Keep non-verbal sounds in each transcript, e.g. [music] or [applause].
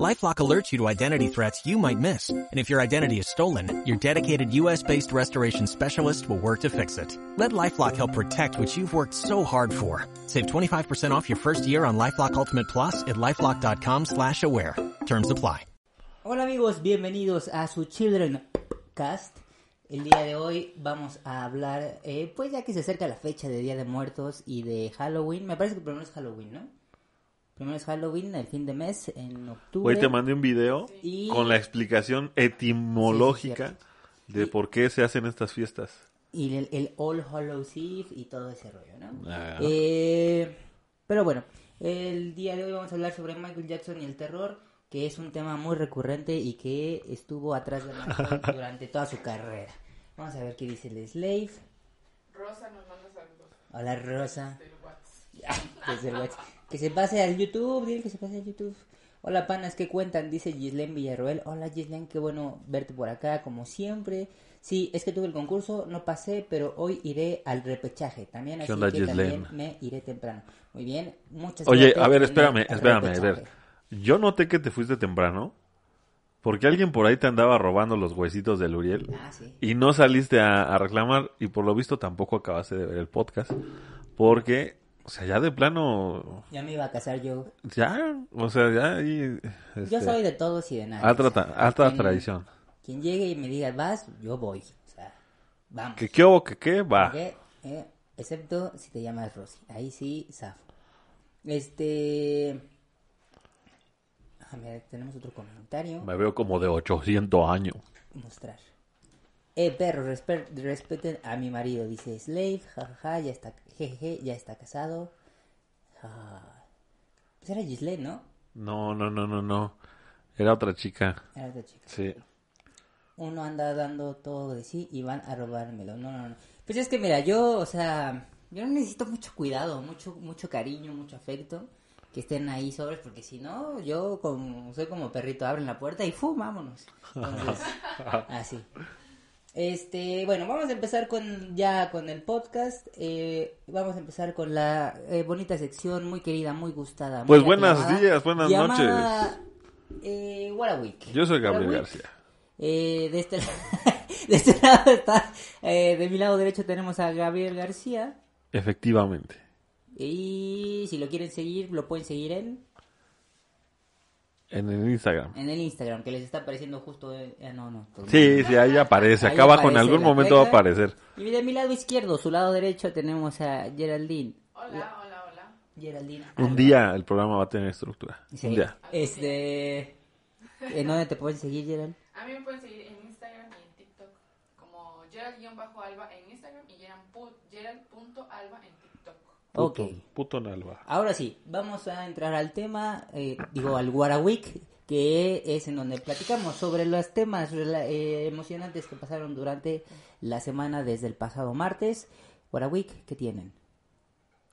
LifeLock alerts you to identity threats you might miss. And if your identity is stolen, your dedicated US-based restoration specialist will work to fix it. Let LifeLock help protect what you've worked so hard for. Save 25% off your first year on LifeLock Ultimate Plus at LifeLock.com slash aware. Terms apply. Hola amigos, bienvenidos a su Children Cast. El día de hoy vamos a hablar, eh, pues ya que se acerca la fecha de Día de Muertos y de Halloween, me parece que primero es Halloween, ¿no? Primero es Halloween, el fin de mes, en octubre. Hoy te mandé un video Y- con la explicación etimológica Sí, de Y- por qué se hacen estas fiestas. Y el, el All Hallows Eve y todo ese rollo, ¿no? Ah. Eh, pero bueno, el día de hoy vamos a hablar sobre Michael Jackson y el terror, que es un tema muy recurrente y que estuvo atrás de Michael [laughs] durante toda su carrera. Vamos a ver qué dice el Slave. Rosa nos manda saludos Hola Rosa. [laughs] desde el WhatsApp. Que se pase al YouTube, dile que se pase al YouTube. Hola panas, ¿qué cuentan? Dice Gislen Villarroel. Hola Gislen, qué bueno verte por acá, como siempre. Sí, es que tuve el concurso, no pasé, pero hoy iré al repechaje también, así onda, que también me iré temprano. Muy bien, muchas Oye, suerte a ver, espérame, espérame, a ver. Yo noté que te fuiste temprano porque alguien por ahí te andaba robando los huesitos del Uriel Ah, sí. y no saliste a, a reclamar y por lo visto tampoco acabaste de ver el podcast porque, o sea, ya de plano, Ya me iba a casar yo. ya, o sea, ya. Yo este, soy de todos y de nada. alta, o sea, alta quien- tradición. Quien llegue y me diga, vas, yo voy. O sea, vamos. ¿Qué qué hubo, que qué? Va. ¿Ok? Eh, excepto si te llamas Rosy. Ahí sí, zafo. Este... A ver, tenemos otro comentario. Me veo como de 800 años. Mostrar. Eh, perro, respe- respeten a mi marido, dice Slave. Jajaja, ya está, jejeje, ya está casado. Ja. Pues era Giselle, ¿no? No, no, no, no, no. Era otra chica. Era otra chica. Sí. uno anda dando todo de sí y van a robármelo. No, no, no. Pues es que mira, yo, o sea, yo necesito mucho cuidado, mucho, mucho cariño, mucho afecto. Que estén ahí sobres, porque si no, yo como, soy como perrito, abren la puerta y ¡fu! vámonos. [laughs] Entonces, así. Este, bueno, vamos a empezar con ya con el podcast. Eh, vamos a empezar con la eh, bonita sección, muy querida, muy gustada. muy Pues buenos días, buenas llamada, Eh, What a Week. Yo soy What a Gabriel Week. García. Eh, de, este, [laughs] de este lado está, eh, de mi lado derecho tenemos a Gabriel García. Efectivamente. Y si lo quieren seguir, lo pueden seguir en, En el Instagram. en el Instagram, que les está apareciendo justo. eh, no, no. Sí, sí, ahí aparece. Ahí Acá abajo en algún momento va a aparecer. Y de mi lado izquierdo, su lado derecho, tenemos a Geraldine. Hola, hola, hola. Geraldine. Un Alba. día el programa va a tener estructura. Sí. Un día. Este. ¿En dónde te pueden seguir, Gerald? A mí me pueden seguir en Instagram y en TikTok como Gerald-Alba en Instagram y Gerald.alba Gerald.alba en TikTok. Ok. Puto, puto Nalva. Ahora sí, vamos a entrar al tema, eh, digo, al Week, que es en donde platicamos sobre los temas eh, emocionantes que pasaron durante la semana desde el pasado martes. Week, ¿qué tienen?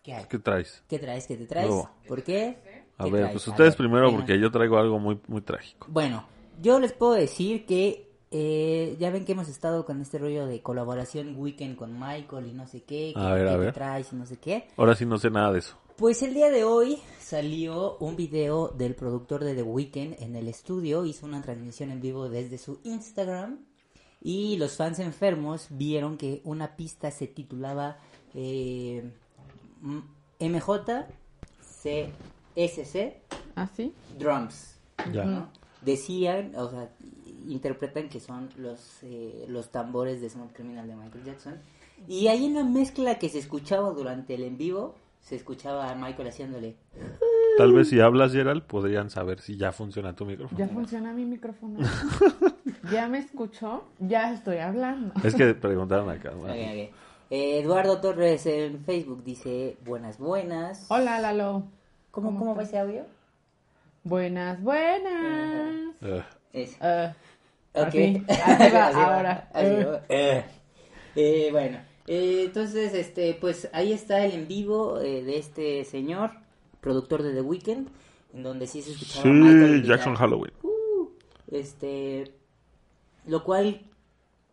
¿Qué hay? ¿Qué traes? ¿Qué traes? ¿Qué te traes? ¿Por qué? A ¿Qué ver, traes? pues ustedes ver, primero porque yo traigo algo muy, muy trágico. Bueno, yo les puedo decir que eh, ya ven que hemos estado con este rollo de colaboración weekend con Michael y no sé qué, que A ver, qué a ver. traes y no sé qué. Ahora sí no sé nada de eso. Pues el día de hoy salió un video del productor de The Weeknd en el estudio, hizo una transmisión en vivo desde su Instagram y los fans enfermos vieron que una pista se titulaba eh, M- MJ CSC ¿Ah, sí? Drums. Ya. ¿no? Decían, o sea, interpretan que son los, eh, los tambores de Smooth Criminal de Michael Jackson. Y ahí en la mezcla que se escuchaba durante el en vivo, se escuchaba a Michael haciéndole. Tal vez si hablas, Gerald, podrían saber si ya funciona tu micrófono. Ya funciona mi micrófono. [laughs] ya me escuchó, ya estoy hablando. Es que preguntaron acá. Bueno. Eh, Eduardo Torres en Facebook dice, buenas, buenas. Hola, Lalo. ¿Cómo, ¿cómo cómo va ese audio? Buenas, buenas. Es- Eh, Ok. Así, [laughs] así va, Así ahora. así Eh. va. [laughs] Eh. Eh, bueno, eh, entonces, este, pues ahí está el en vivo eh, de este señor, productor de The Weeknd, en donde sí se escuchaba Michael sí, Jackson Halloween. "Uh", Este, lo cual,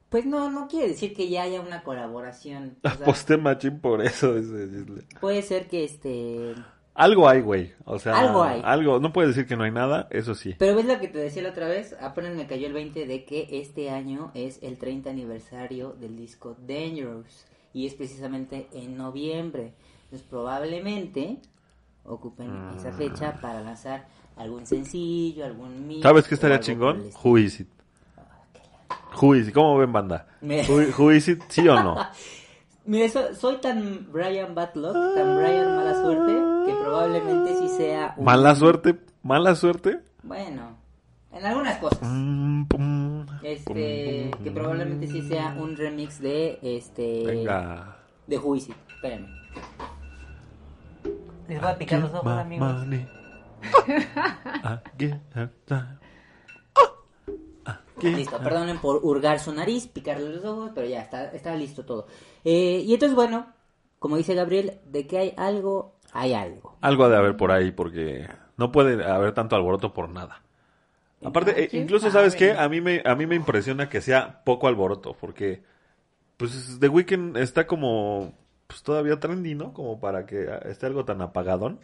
pues no, no quiere decir que ya haya una colaboración. O sea, Aposté machín por eso. dice Gisle. puede ser que este, Algo hay, güey. O sea, Algo hay. Algo, no puedes decir que no hay nada, eso sí. pero ves lo que te decía la otra vez, apenas me cayó el 20 de que este año es el 30 aniversario del disco Dangerous y es precisamente en noviembre. Entonces probablemente ocupen esa fecha para lanzar algún sencillo, algún mix ¿Sabes qué estaría chingón? Who is it? Who is it? ¿Cómo ven, banda? Me- Who, who is it? ¿Sí o no? [laughs] Mire, so- soy tan Brian Batlock, tan Brian Mala Suerte, que probablemente sí sea un... ¿Mala suerte? ¿Mala suerte? Bueno, en algunas cosas. Mm, pum, Este, pum, que probablemente sí sea un remix de, este... Venga. De Juicy. Espérenme. Les voy a picar los ojos, amigos. [laughs] Listo, her- perdonen por hurgar su nariz, picarle los ojos, pero ya, está, está listo todo. Eh, y entonces, bueno, como dice Gabriel, de que hay algo, hay algo. Algo ha de haber por ahí porque no puede haber tanto alboroto por nada. Aparte, eh, ¿quién incluso sabe? sabes qué, a mí me a mí me impresiona que sea poco alboroto porque pues The Weeknd está como pues todavía trendy, ¿no? Como para que ah, esté algo tan apagadón.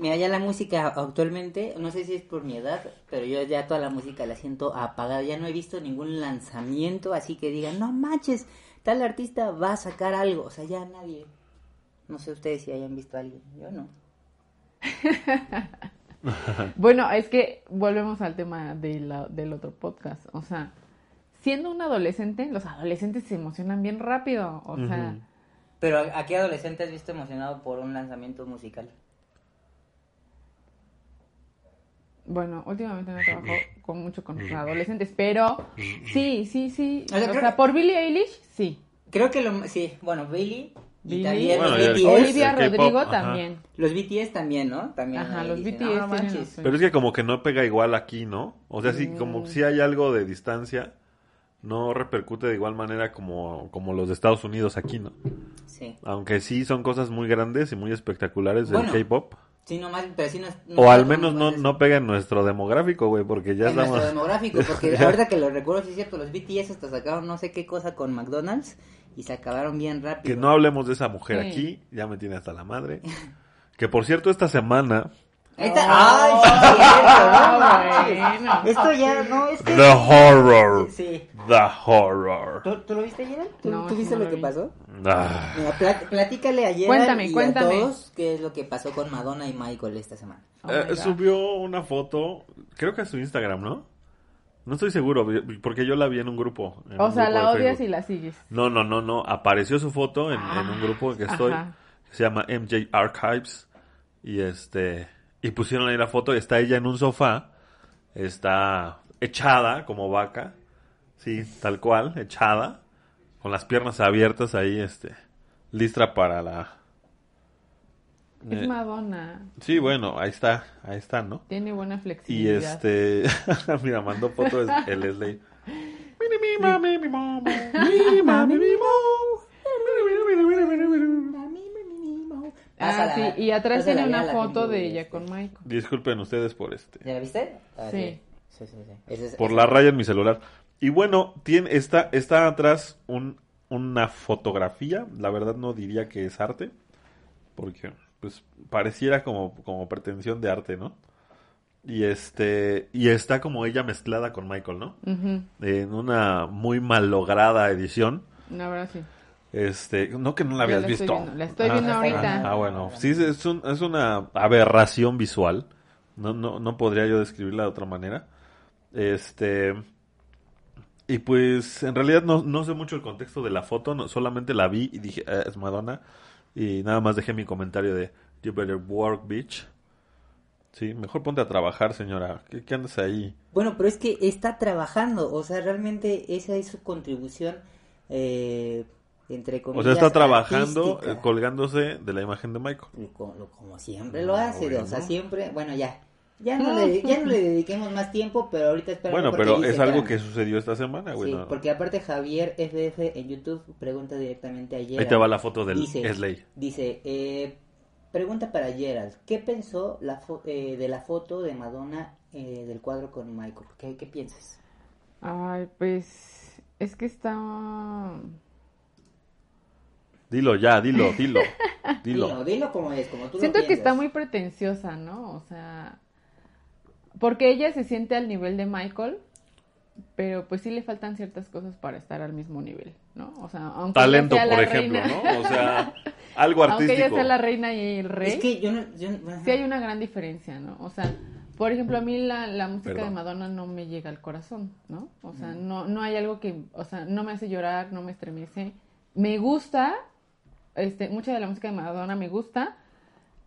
Mira, ya la música actualmente, no sé si es por mi edad, pero yo ya toda la música la siento apagada. Ya no he visto ningún lanzamiento así que digan, no manches, tal artista va a sacar algo. O sea, ya nadie. No sé ustedes si hayan visto a alguien. Yo no. [laughs] Bueno, es que volvemos al tema de la- del otro podcast. O sea, siendo un adolescente, los adolescentes se emocionan bien rápido. O sea, Pero ¿a, a qué adolescente has visto emocionado por un lanzamiento musical? Bueno, últimamente no trabajo con mucho con adolescentes, pero sí, sí, sí. O sea, O por Billie Eilish, sí. Creo que lo... Sí, bueno, Billy. Y Billie. también Bueno, los BTS. Olivia Rodrigo ajá. también. Los BTS también, ¿no? También Ajá, los dicen, BTS "No tienen manches". los suyos. Pero es que como que no pega igual aquí, ¿no? O sea, sí, Mm. como si hay algo de distancia, no repercute de igual manera como, como los de Estados Unidos aquí, ¿no? Sí. Aunque sí son cosas muy grandes y muy espectaculares del Bueno, K-pop. Sí, nomás, pero sí no, no O al menos no, no pega en nuestro demográfico, güey, porque ya en nuestro estamos... demográfico, [laughs] porque ahorita que lo recuerdo, sí es cierto, los BTS hasta sacaron no sé qué cosa con McDonald's y se acabaron bien rápido. Que no hablemos de esa mujer Sí. aquí, ya me tiene hasta la madre. Que por cierto, esta semana, Ahí está. ¡Ay, sí cierto! no Ah. Esto ya, no, es que... The Horror, Sí. The Horror. ¿Tú, tú lo viste, Gerald? ¿Tú, No, tú viste no lo lo que vi. pasó? Ah. Mira, plat- platícale a Gerald Cuéntame, y cuéntame. a todos qué es lo que pasó con Madonna y Michael esta semana. Oh Eh, subió una foto, creo que a su Instagram, ¿no? No estoy seguro, porque yo la vi en un grupo. en O un sea, grupo la odias Facebook. y la sigues. No, no, no, no. Apareció su foto en, en un grupo que estoy, Ajá. que se llama MJ Archives. Y este, y pusieron ahí la foto. Está ella en un sofá. Está echada como vaca. Sí, tal cual, echada. Con las piernas abiertas ahí, este, lista para la. Es Eh, Madonna. sí, bueno, ahí está, ahí está, ¿no? Tiene buena Y flexibilidad. este, [laughs] mira, mandó foto el, Leslie. [laughs] Mi, mami, mi, mamo. Mi, mami, mi, mo. Ah, Pásala, sí, y atrás tiene una foto de ella este. con Michael. Disculpen ustedes por este, ¿Ya la viste? Ah, Sí. Sí, sí, sí. Es- por la raya en mi celular. Y bueno, tiene, está, está atrás un, una fotografía. La verdad no diría que es arte, porque pues pareciera como, como pretensión de arte, ¿no? Y este, y está como ella mezclada con Michael, ¿no? En una muy mal lograda edición. La verdad, sí. Este, no que no la habías la estoy visto. viendo, la estoy viendo ahorita. Ah, bueno, sí es, un- es una aberración visual. No, no, no podría yo describirla de otra manera. Este, y pues en realidad no, no sé mucho el contexto de la foto, no- solamente la vi y dije, "Ah, es Madonna. Y nada más dejé mi comentario de, you better work, bitch. Sí, mejor ponte a trabajar, señora. ¿Qué, qué andas ahí? Bueno, pero es que está trabajando, o sea, realmente esa es su contribución, eh, entre O comillas, sea, está trabajando, artística. eh, colgándose de la imagen de Michael. Como siempre lo hace, bueno. o sea, siempre, bueno, ya, ya no, le, ya no [laughs] le dediquemos más tiempo, pero ahorita espera. Bueno, pero es algo que sucedió esta semana, güey. Sí, no- porque aparte Javier FF en YouTube pregunta directamente a Gerald. Ahí te va la foto del dice, Slay. Dice, eh, pregunta para Gerald, ¿qué pensó la fo- eh, de la foto de Madonna eh, del cuadro con Michael? ¿Qué, qué piensas? Ay, pues es que está... Dilo ya, dilo, dilo. [laughs] Dilo, Dilo. dilo como es, como tú lo Siento que está muy pretenciosa, ¿no? O sea, porque ella se siente al nivel de Michael, pero pues sí le faltan ciertas cosas para estar al mismo nivel, ¿no? O sea, aunque Talento, sea la por ejemplo, reina- ¿no? O sea, [laughs] algo aunque ella artístico. sea la reina y el rey, Es que yo no... Yo, no- sí hay una gran diferencia, ¿no? O sea, por ejemplo, a mí la, la música Perdón. de Madonna no me llega al corazón, ¿no? O sea, no, no hay algo que, o sea, no me hace llorar, no me estremece. Me gusta, este, mucha de la música de Madonna me gusta,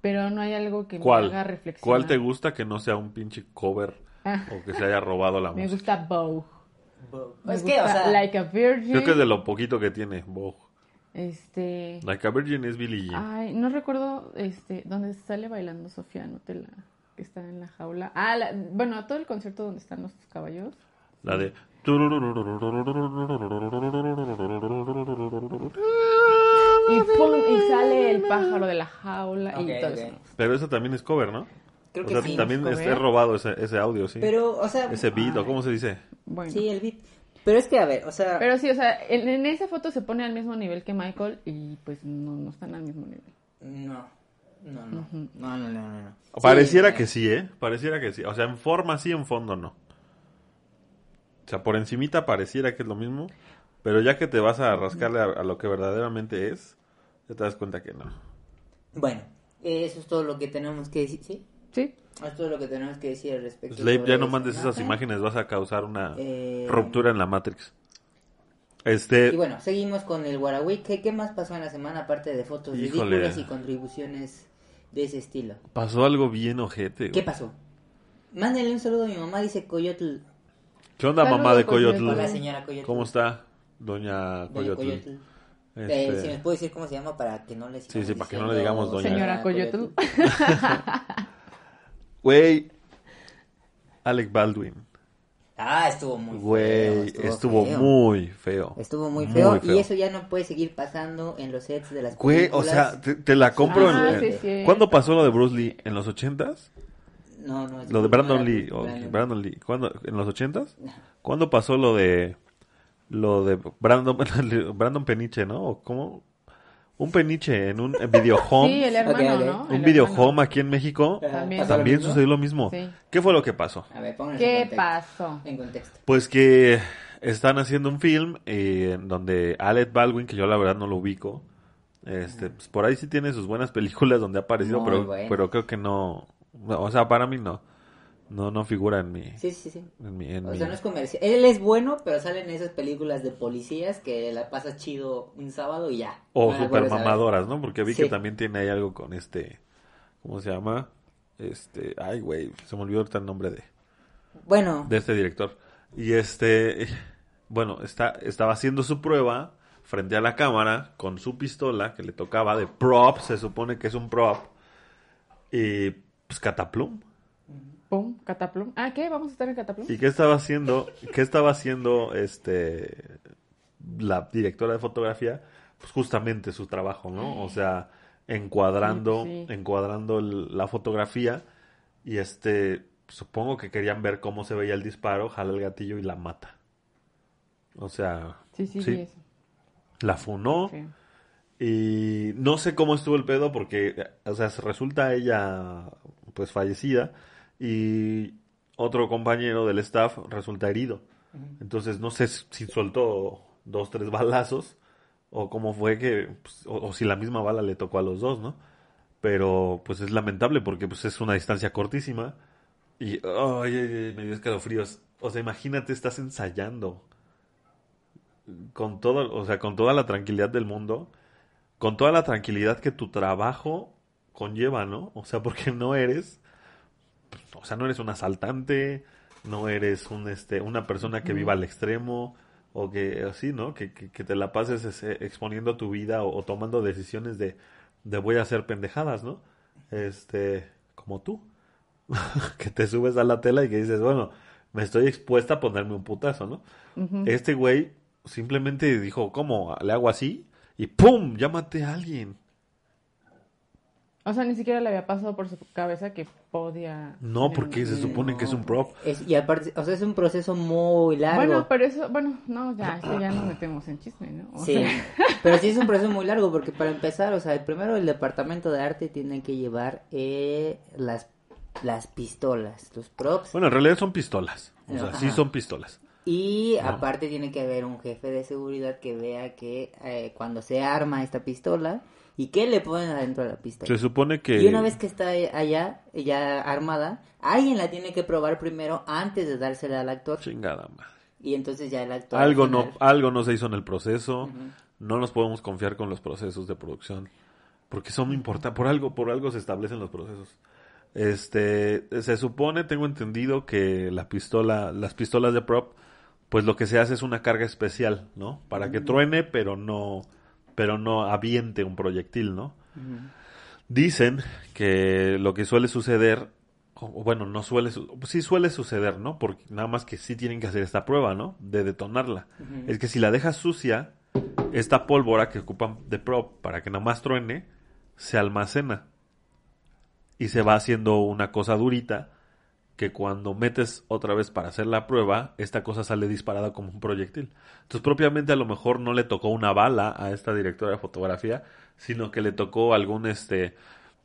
pero no hay algo que me ¿Cuál? haga reflexionar. ¿Cuál te gusta que no sea un pinche cover Ah. o que se haya robado la [laughs] Me música? gusta Vogue. Me Es que, o gusta sea... Like a Virgin. Creo que es de lo poquito que tiene Vogue. Este. Like a Virgin es Billie Jean. Ay, no recuerdo este donde sale bailando Sofía Nutella, que está en la jaula. Ah, la- bueno, todo el concierto donde están los caballos. La de... Y pum, y sale el pájaro de la jaula y Ok, todo eso. Pero eso también es cover, ¿no? Creo o que sea, sí. también ¿es es, robado ese, ese audio, sí. Pero, o sea... ese beat, o cómo se dice. Bueno. Sí, el beat. Pero es que, a ver, o sea... Pero sí, o sea, en, en esa foto se pone al mismo nivel que Michael y pues no, no están al mismo nivel. No. No, no. No, no, no, no. no. Pareciera Sí, que sí, ¿eh? Pareciera que sí. O sea, en forma sí, en fondo no. O sea, por encimita pareciera que es lo mismo, pero ya que te vas a rascarle a, a lo que verdaderamente es, ya te das cuenta que no. Bueno, eso es todo lo que tenemos que decir, ¿sí? Sí. Eso es todo lo que tenemos que decir al respecto. Slave, ya no mandes esas imágenes, vas a causar una Eh, ruptura en la Matrix. Y Este, bueno, seguimos con el Guarawi. ¿Qué, ¿Qué más pasó en la semana aparte de fotos Híjole. ridículas y contribuciones de ese estilo? pasó algo bien ojete. ¿Qué güey. pasó? Mándenle un saludo a mi mamá, dice Coyotl. ¿Qué onda, Saludos, mamá de Coyotl. Coyotl? Hola, señora Coyotl. ¿Cómo está, doña Doña Coyotl? Coyotl. Este, Eh, si nos puede decir cómo se llama para que no le Sí, sí, para que no le digamos doña. Señora Coyotl. [laughs] Güey, Alec Baldwin. Ah, estuvo muy feo. Güey, estuvo, feo. muy feo. Estuvo muy feo, Muy feo. y eso ya no puede seguir pasando en los sets de las Güey, o sea, te, te la compro Ah, en... sí, en- sí. ¿Cuándo pasó lo de Bruce Lee? ¿En los ochentas? No, no, es Lo de no Brandon Lee. o Brandon. Brandon Lee. ¿Cuándo? ¿En los ochentas? ¿Cuándo pasó lo de... Lo de Brandon, [laughs] Brandon Peniche, ¿no? ¿O ¿Cómo? Un peniche en un video [laughs] home. Sí, el hermano. ¿no? un El video hermano. home aquí en México. También. ¿Pasó lo sucedió lo mismo. Sí. ¿Qué fue lo que pasó? A ver, ¿Qué en pasó? En contexto. Pues que están haciendo un film eh, en donde Alec Baldwin, que yo la verdad no lo ubico, este, pues por ahí sí tiene sus buenas [laughs] películas donde ha aparecido, Muy pero, pero creo que no, no, o sea, para mí no, no, no figura en mi, Sí, sí, sí. en mi, en O mi- sea, no es comercial. Él es bueno, pero salen esas películas de policías que la pasas chido un sábado y ya. o No la super mamadoras, ¿no? Porque vi que también tiene ahí algo con este, ¿cómo se llama? Este, ay, güey, se me olvidó ahorita el nombre de, Bueno, de este director. Y este, bueno, está, estaba haciendo su prueba frente a la cámara con su pistola que le tocaba de prop, se supone que es un prop. Y pues cataplum. Pum, Cataplum. Ah, ¿qué? ¿Vamos a estar en Cataplum? ¿Y qué estaba haciendo? ¿Qué estaba haciendo este la directora de fotografía? Pues justamente su trabajo, ¿no? O sea, encuadrando, Sí, sí. encuadrando el- la fotografía y este supongo que querían ver cómo se veía el disparo, jala el gatillo y la mata. O sea, Sí, sí, sí, eso. la funó y no sé cómo estuvo el pedo porque, o sea, resulta ella pues fallecida y otro compañero del staff resulta herido. Entonces no sé si soltó dos, tres balazos o cómo fue que, pues, o, o si la misma bala le tocó a los dos, ¿no? Pero pues es lamentable porque pues es una distancia cortísima y, ay, ay, ay, me dio escalofríos. O sea, imagínate, estás ensayando con todo, o sea, con toda la tranquilidad del mundo, con toda la tranquilidad que tu trabajo conlleva, ¿no? O sea, porque no eres, o sea, no eres un asaltante, no eres un, este, una persona que viva al extremo, o que así, ¿no? Que, que, que te la pases ese, exponiendo tu vida o, o tomando decisiones de, de voy a hacer pendejadas, ¿no? Este, como tú, [laughs] que te subes a la tela y que dices, bueno, me estoy expuesta a ponerme un putazo, ¿no? Este güey simplemente dijo, ¿cómo? Le hago así y ¡pum! Ya maté a alguien. O sea, ni siquiera le había pasado por su cabeza que podía... No, porque se supone que es un prop. Es- y aparte, o sea, es un proceso muy largo. Bueno, pero eso, bueno, no, ya, ya nos metemos en chisme, ¿no? O Sí, sea, [laughs] pero sí es un proceso muy largo porque para empezar, o sea, el primero el departamento de arte tiene que llevar eh, las, las pistolas, los props. Bueno, en realidad son pistolas. O sea, sí Ajá. son pistolas. Y aparte tiene que haber un jefe de seguridad que vea que eh, cuando se arma esta pistola y qué le ponen adentro de la pistola. Se supone que... Y una vez que está allá, ya armada, alguien la tiene que probar primero antes de dársela al actor. Chingada madre. Y entonces ya el actor... Algo al no, algo no se hizo en el proceso. No nos podemos confiar con los procesos de producción. Porque son importantes. Por algo, por algo se establecen los procesos. Este, se supone, tengo entendido que la pistola, las pistolas de prop, pues lo que se hace es una carga especial, ¿no? Para que truene, pero no, pero no aviente un proyectil, ¿no? Dicen que lo que suele suceder, o bueno, no suele, su- sí suele suceder, ¿no? Porque nada más que sí tienen que hacer esta prueba, ¿no? De detonarla. Es que si la dejas sucia, esta pólvora que ocupan de prop para que nada más truene, se almacena. Y se va haciendo una cosa durita que cuando metes otra vez para hacer la prueba, esta cosa sale disparada como un proyectil. Entonces, propiamente a lo mejor no le tocó una bala a esta directora de fotografía, sino que le tocó algún, este,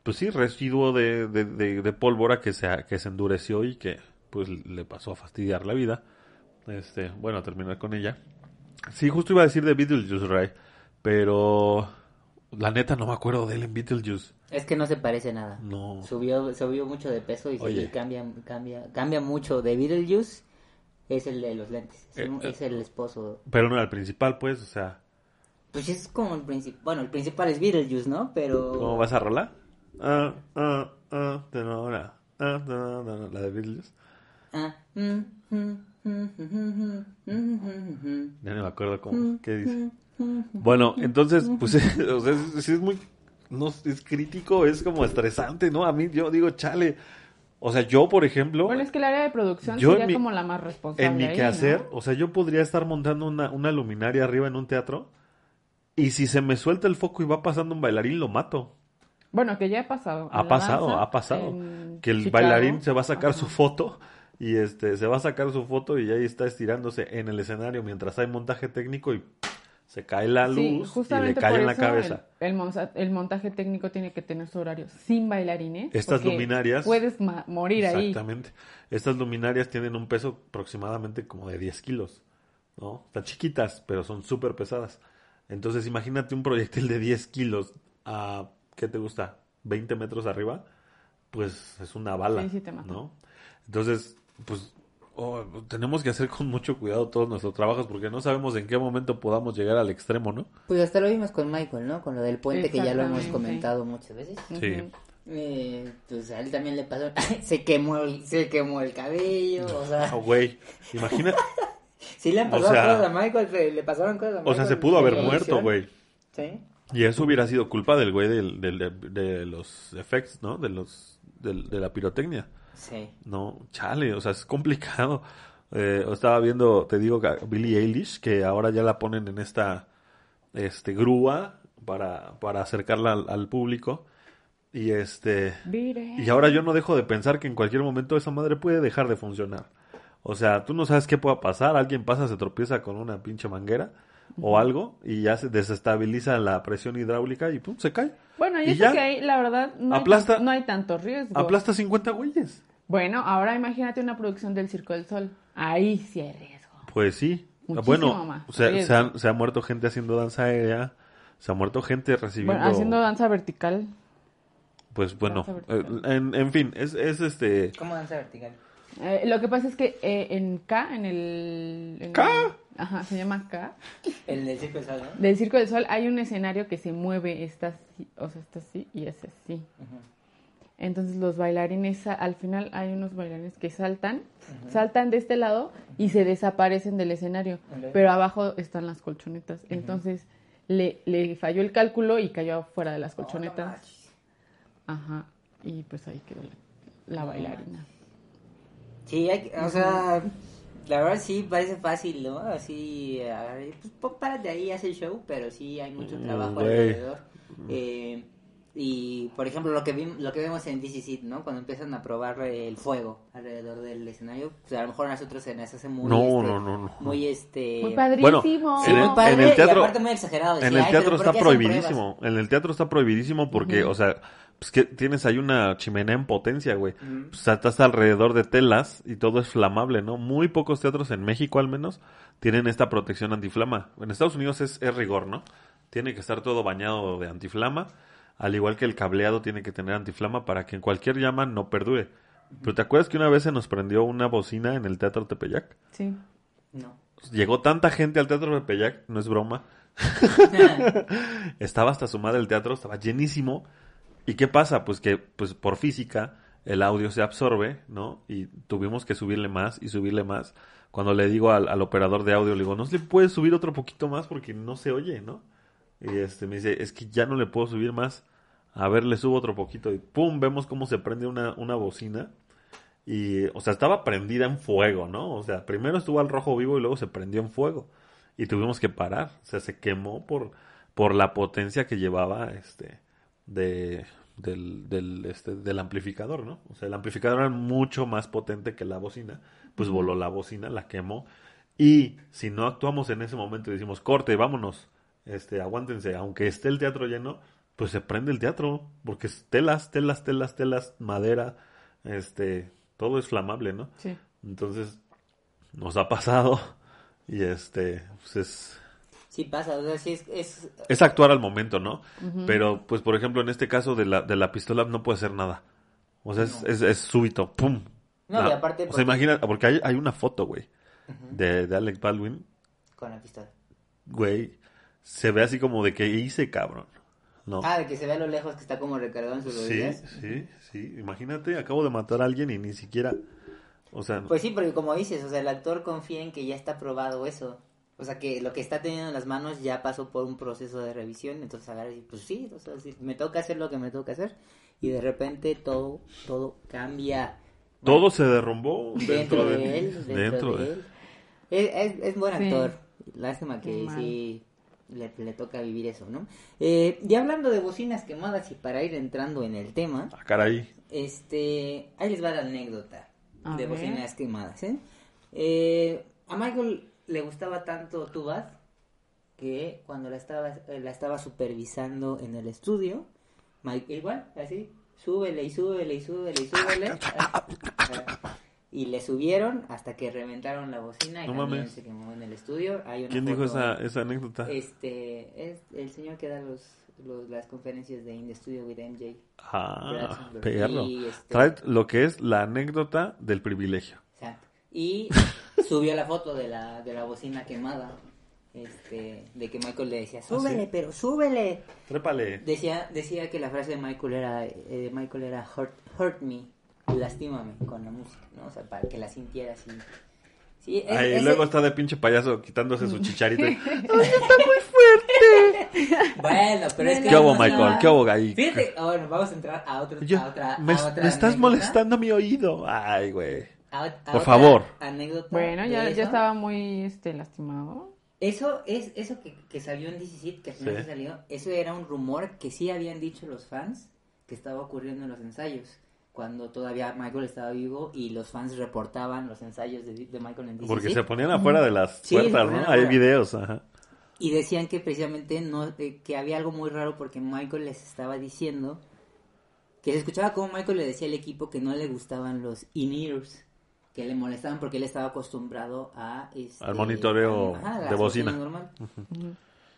pues sí, residuo de, de, de- de pólvora que se, que se endureció y que, pues, le pasó a fastidiar la vida. Este, bueno, a terminar con ella. Sí, justo iba a decir de Beetlejuice, Ray, pero la neta no me acuerdo de él en Beetlejuice. Es que no se parece nada. No. Subió, subió mucho de peso y, Sí, cambia, cambia, cambia mucho. De Beetlejuice es el de los lentes. Es, eh, un, es, el esposo. Pero no era el principal, pues, o sea. Pues es como el principal. Bueno, el principal es Beetlejuice, ¿no? Pero. ¿Cómo vas a rolar? Ah, ah, ah, de ahora. Ah, no, no, no, la de Beetlejuice. Ah, mm, mm, mm, Ya no me acuerdo cómo. ¿Qué dice? Bueno, entonces, pues, [laughs] o sea, es, sí es muy, no, es crítico, es como estresante, ¿no? A mí, yo digo, chale, o sea, yo, por ejemplo, bueno, es que el área de producción sería mi- como la más responsable en mi ahí, quehacer, ¿no? o sea, yo podría estar montando una, una luminaria arriba en un teatro y si se me suelta el foco y va pasando un bailarín, lo mato. Bueno, que ya ha pasado. Ha pasado, danza, ha pasado. Que el Chicago. bailarín se va a sacar Ajá. su foto y este se va a sacar su foto y ahí está estirándose en el escenario mientras hay montaje técnico y se cae la Sí, luz y le cae en la cabeza. El, el monta- el montaje técnico tiene que tener su horario sin bailarines. Estas luminarias- Puedes morir ahí. Exactamente. Estas luminarias tienen un peso aproximadamente como de 10 kilos, ¿no? Están chiquitas, pero son súper pesadas. Entonces imagínate un proyectil de 10 kilos a, ¿qué te gusta? 20 metros arriba, pues es una bala, Sí, sí te mata. ¿no? Entonces, pues oh, tenemos que hacer con mucho cuidado todos nuestros trabajos porque no sabemos en qué momento podamos llegar al extremo, ¿no? Pues hasta lo vimos con Michael, ¿no? Con lo del puente que ya lo hemos comentado muchas veces. Sí. Eh, pues a él también le pasó. [laughs] se quemó el, se quemó el cabello. O sea, Ah, güey, imagina, [laughs] sí le han o pasado sea- cosas a Michael. se- le pasaron cosas a o Michael. sea, se pudo haber muerto, güey. Sí. Y eso hubiera sido culpa del güey del, del- de, de los effects, ¿no? De los de la pirotecnia. Sí. No, chale, o sea, es complicado. Eh, estaba viendo, te digo, Billie Eilish, que ahora ya la ponen en esta este grúa para, para acercarla al, al público. Y este y ahora yo no dejo de pensar que en cualquier momento esa madre puede dejar de funcionar. O sea, tú no sabes qué pueda pasar. Alguien pasa, se tropieza con una pinche manguera o algo y ya se desestabiliza la presión hidráulica y pum, se cae. Bueno, y, Y eso ya que ahí, la verdad, no, hay, Aplasta- tan- no hay tanto riesgo. Aplasta 50 güeyes. Bueno, ahora imagínate una producción del Circo del Sol. Ahí sí hay riesgo. Pues sí. Muchísimo bueno, más se, se han- se ha muerto gente haciendo danza aérea. Se ha muerto gente recibiendo. Bueno, haciendo danza vertical. Pues bueno, eh, en, en fin, es, es este. ¿Cómo danza vertical? Eh, lo que pasa es que eh, en K, en el... en ¿K? el- ajá, se llama K. El del circo Sol, ¿no? Del Circo del Sol hay un escenario que se mueve, está así, o sea, está así y es así. Entonces los bailarines, al final hay unos bailarines que saltan, saltan de este lado y se desaparecen del escenario, pero abajo están las colchonetas. Entonces le, le falló el cálculo y cayó fuera de las colchonetas. Ajá, y pues ahí quedó la, la bailarina. Sí, hay que- o sea, la verdad sí parece fácil, ¿no? Así, a ver, pues párate ahí, haz el show, pero sí hay mucho Mm, trabajo alrededor. Eh, Y, por ejemplo, lo que, vi- lo que vemos en DC Seed, ¿no? Cuando empiezan a probar el fuego alrededor del escenario, pues a lo mejor a nosotros se nos hace muy... No, este, no, no, no. Muy, este... Muy Bueno, padrísimo. Sí, en muy padre, en el teatro- y aparte muy exagerado. En el "Ay, teatro está ¿por qué hacen prohibidísimo. En el teatro está prohibidísimo porque, o sea, pues que tienes ahí una chimenea en potencia, güey. Ujú. Pues estás alrededor de telas y todo es flamable, ¿no? Muy pocos teatros en México al menos tienen esta protección antiflama. En Estados Unidos es, es rigor, ¿no? Tiene que estar todo bañado de antiflama, al igual que el cableado tiene que tener antiflama para que en cualquier llama no perdure. Pero ¿te acuerdas que una vez se nos prendió una bocina en el Teatro Tepeyac? Sí. No. Llegó tanta gente al Teatro Tepeyac, no es broma. [laughs] estaba hasta su madre el teatro, estaba llenísimo. ¿Y qué pasa? Pues que pues por física el audio se absorbe, ¿no? Y tuvimos que subirle más y subirle más. Cuando le digo al, al operador de audio, le digo, ¿no se le puede subir otro poquito más porque no se oye, ¿no? Y este me dice, es que ya no le puedo subir más. A ver, le subo otro poquito y pum, vemos cómo se prende una, una bocina. Y, o sea, estaba prendida en fuego, ¿no? O sea, primero estuvo al rojo vivo y luego se prendió en fuego. Y tuvimos que parar. O sea, se quemó por, por la potencia que llevaba este de, del, del, este, del amplificador, ¿no? O sea, el amplificador era mucho más potente que la bocina. Pues voló la bocina, la quemó. Y si no actuamos en ese momento y decimos, corte, vámonos, este, aguántense, aunque esté el teatro lleno, pues se prende el teatro, porque es telas, telas, telas, telas, madera, este, todo es flamable, ¿no? Sí. Entonces, nos ha pasado y este, pues es, Sí pasa, o sea, sí es... es es actuar al momento, ¿no? Pero, pues, por ejemplo, en este caso de la, de la pistola no puede hacer nada. O sea, es, No. es, es súbito, ¡pum! No, y aparte O porque- sea, imagina, porque hay, hay una foto, güey, de, de Alec Baldwin, con la pistola. güey, se ve así como de que hice, cabrón, ¿no? Ah, de que se ve a lo lejos que está como recargado en sus sí, rodillas. sí, sí, imagínate, acabo de matar a alguien y ni siquiera, o sea, Pues sí, porque como dices, o sea, el actor confía en que ya está probado eso. O sea, que lo que está teniendo en las manos ya pasó por un proceso de revisión, entonces agarra y pues sí, o sea, sí, me toca hacer lo que me toca hacer. Y de repente todo, todo cambia. todo se derrumbó dentro, de, él, dentro, dentro de, de- él. Es, es, es buen Sí. actor. Lástima que sí le, le toca vivir eso, ¿no? Eh, y hablando de bocinas quemadas y para ir entrando en el tema, Ah, caray, este, ahí les va la anécdota A de ver. bocinas quemadas, ¿eh? Eh, A Michael le gustaba tanto Tubad que cuando la estaba, eh, la estaba supervisando en el estudio, Mike, igual, así, súbele y súbele y súbele y súbele. [laughs] ah, ah, y le subieron hasta que reventaron la bocina y No mames. se quemó en el estudio. Hay una ¿quién dijo esa, anécdota? Este, es el señor que da los, los- las conferencias de In the Studio with MJ. Ah, y, este- Trae lo que es la anécdota del privilegio. Exacto. Y subió la foto de la, de la bocina quemada. Este, de que Michael le decía, súbele, sí? pero súbele. Trépale. Decía, decía que la frase de Michael era, eh, Michael era hurt, hurt me, lastímame con la música, ¿no? O sea, para que la sintiera así. Sí, es- Ay, luego está de pinche payaso quitándose su [laughs] chicharito. y, [laughs] Bueno, pero es que... ¿Qué hubo, Michael? ¿Qué hubo, ahí? Fíjate, ah, bueno, vamos a entrar a, otro, Yo- a otra... me, a otra me estás molestando mi oído. Ay, güey. A- a Por favor. Anécdota Bueno, ya, ya estaba muy este lastimado. Eso es eso que, que salió en 17, que al final Sí. sí salió, eso era un rumor que sí habían dicho los fans que estaba ocurriendo en los ensayos, cuando todavía Michael estaba vivo y los fans reportaban los ensayos de, de Michael en 17. Porque se ponían afuera de las Sí, puertas, ¿no? Hay videos, ajá. Y decían que precisamente no eh, que había algo muy raro porque Michael les estaba diciendo que se escuchaba como Michael le decía al equipo que no le gustaban los in-ears, que le molestaban porque él estaba acostumbrado a este, Al monitoreo a- ajá, a de bocina. normal.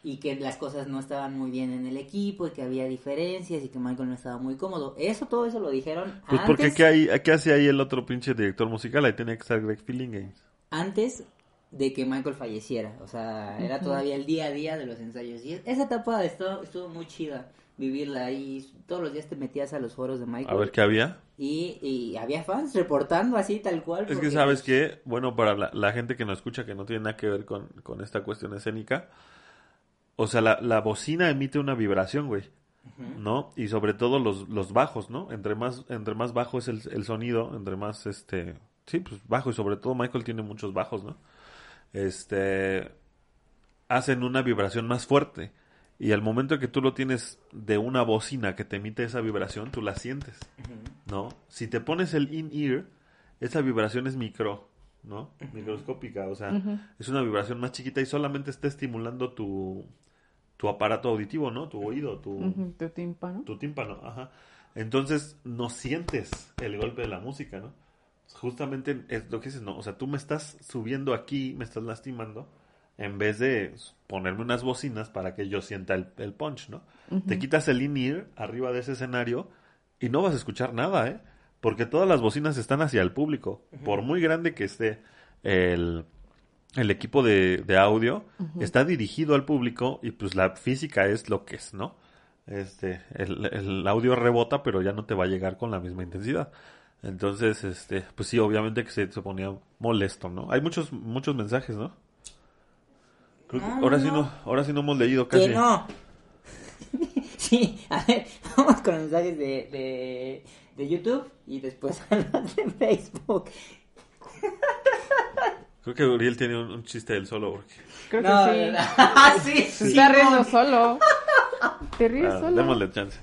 Y que las cosas no estaban muy bien en el equipo y que había diferencias y que Michael no estaba muy cómodo. Eso, todo eso lo dijeron Pues antes, porque ¿qué, hay, ¿qué hace ahí el otro pinche director musical? Ahí tenía que estar Greg Games. antes de que Michael falleciera. O sea, era todavía el día a día de los ensayos. Y esa etapa estuvo, estuvo muy chida vivirla ahí. Todos los días te metías a los foros de Michael. A ver qué había. Y, y había fans reportando así, tal cual. Es que sabes pues, que, bueno, para la, la gente que nos escucha que no tiene nada que ver con, con esta cuestión escénica, o sea, la, la bocina emite una vibración, güey, ¿no? Y sobre todo los, los bajos, ¿no? Entre más, entre más bajo es el, el sonido, entre más, este, sí, pues bajo y sobre todo Michael tiene muchos bajos, ¿no? Este, hacen una vibración más fuerte Y al momento que tú lo tienes de una bocina que te emite esa vibración, tú la sientes, ¿no? Si te pones el in-ear, esa vibración es micro, ¿no? Microscópica, o sea, es una vibración más chiquita y solamente está estimulando tu, tu aparato auditivo, ¿no? Tu oído, tu, Tu tímpano. tu tímpano, ajá. Entonces no sientes el golpe de la música, ¿no? Justamente es lo que dices, no, o sea, tú me estás subiendo aquí, me estás lastimando, en vez de ponerme unas bocinas para que yo sienta el, el punch, ¿no? Te quitas el in-ear arriba de ese escenario y no vas a escuchar nada, ¿eh? Porque todas las bocinas están hacia el público. Por muy grande que esté el, el equipo de, de audio, está dirigido al público y pues la física es lo que es, ¿no? Este, el, el audio rebota, pero ya no te va a llegar con la misma intensidad. Entonces, este, pues sí, obviamente que se, se ponía molesto, ¿no? Hay muchos, muchos mensajes, ¿no? Creo que no, ahora sí no. no, ahora sí no hemos leído casi. Que no. [laughs] sí, a ver, [laughs] vamos con los mensajes de, de, de YouTube y después [laughs] a los de Facebook. Creo que Uriel tiene un, un chiste del solo porque Creo No, que sí. [laughs] ah, sí, Se sí, está riendo no. solo. Te ríes Ah, solo. démosle chance.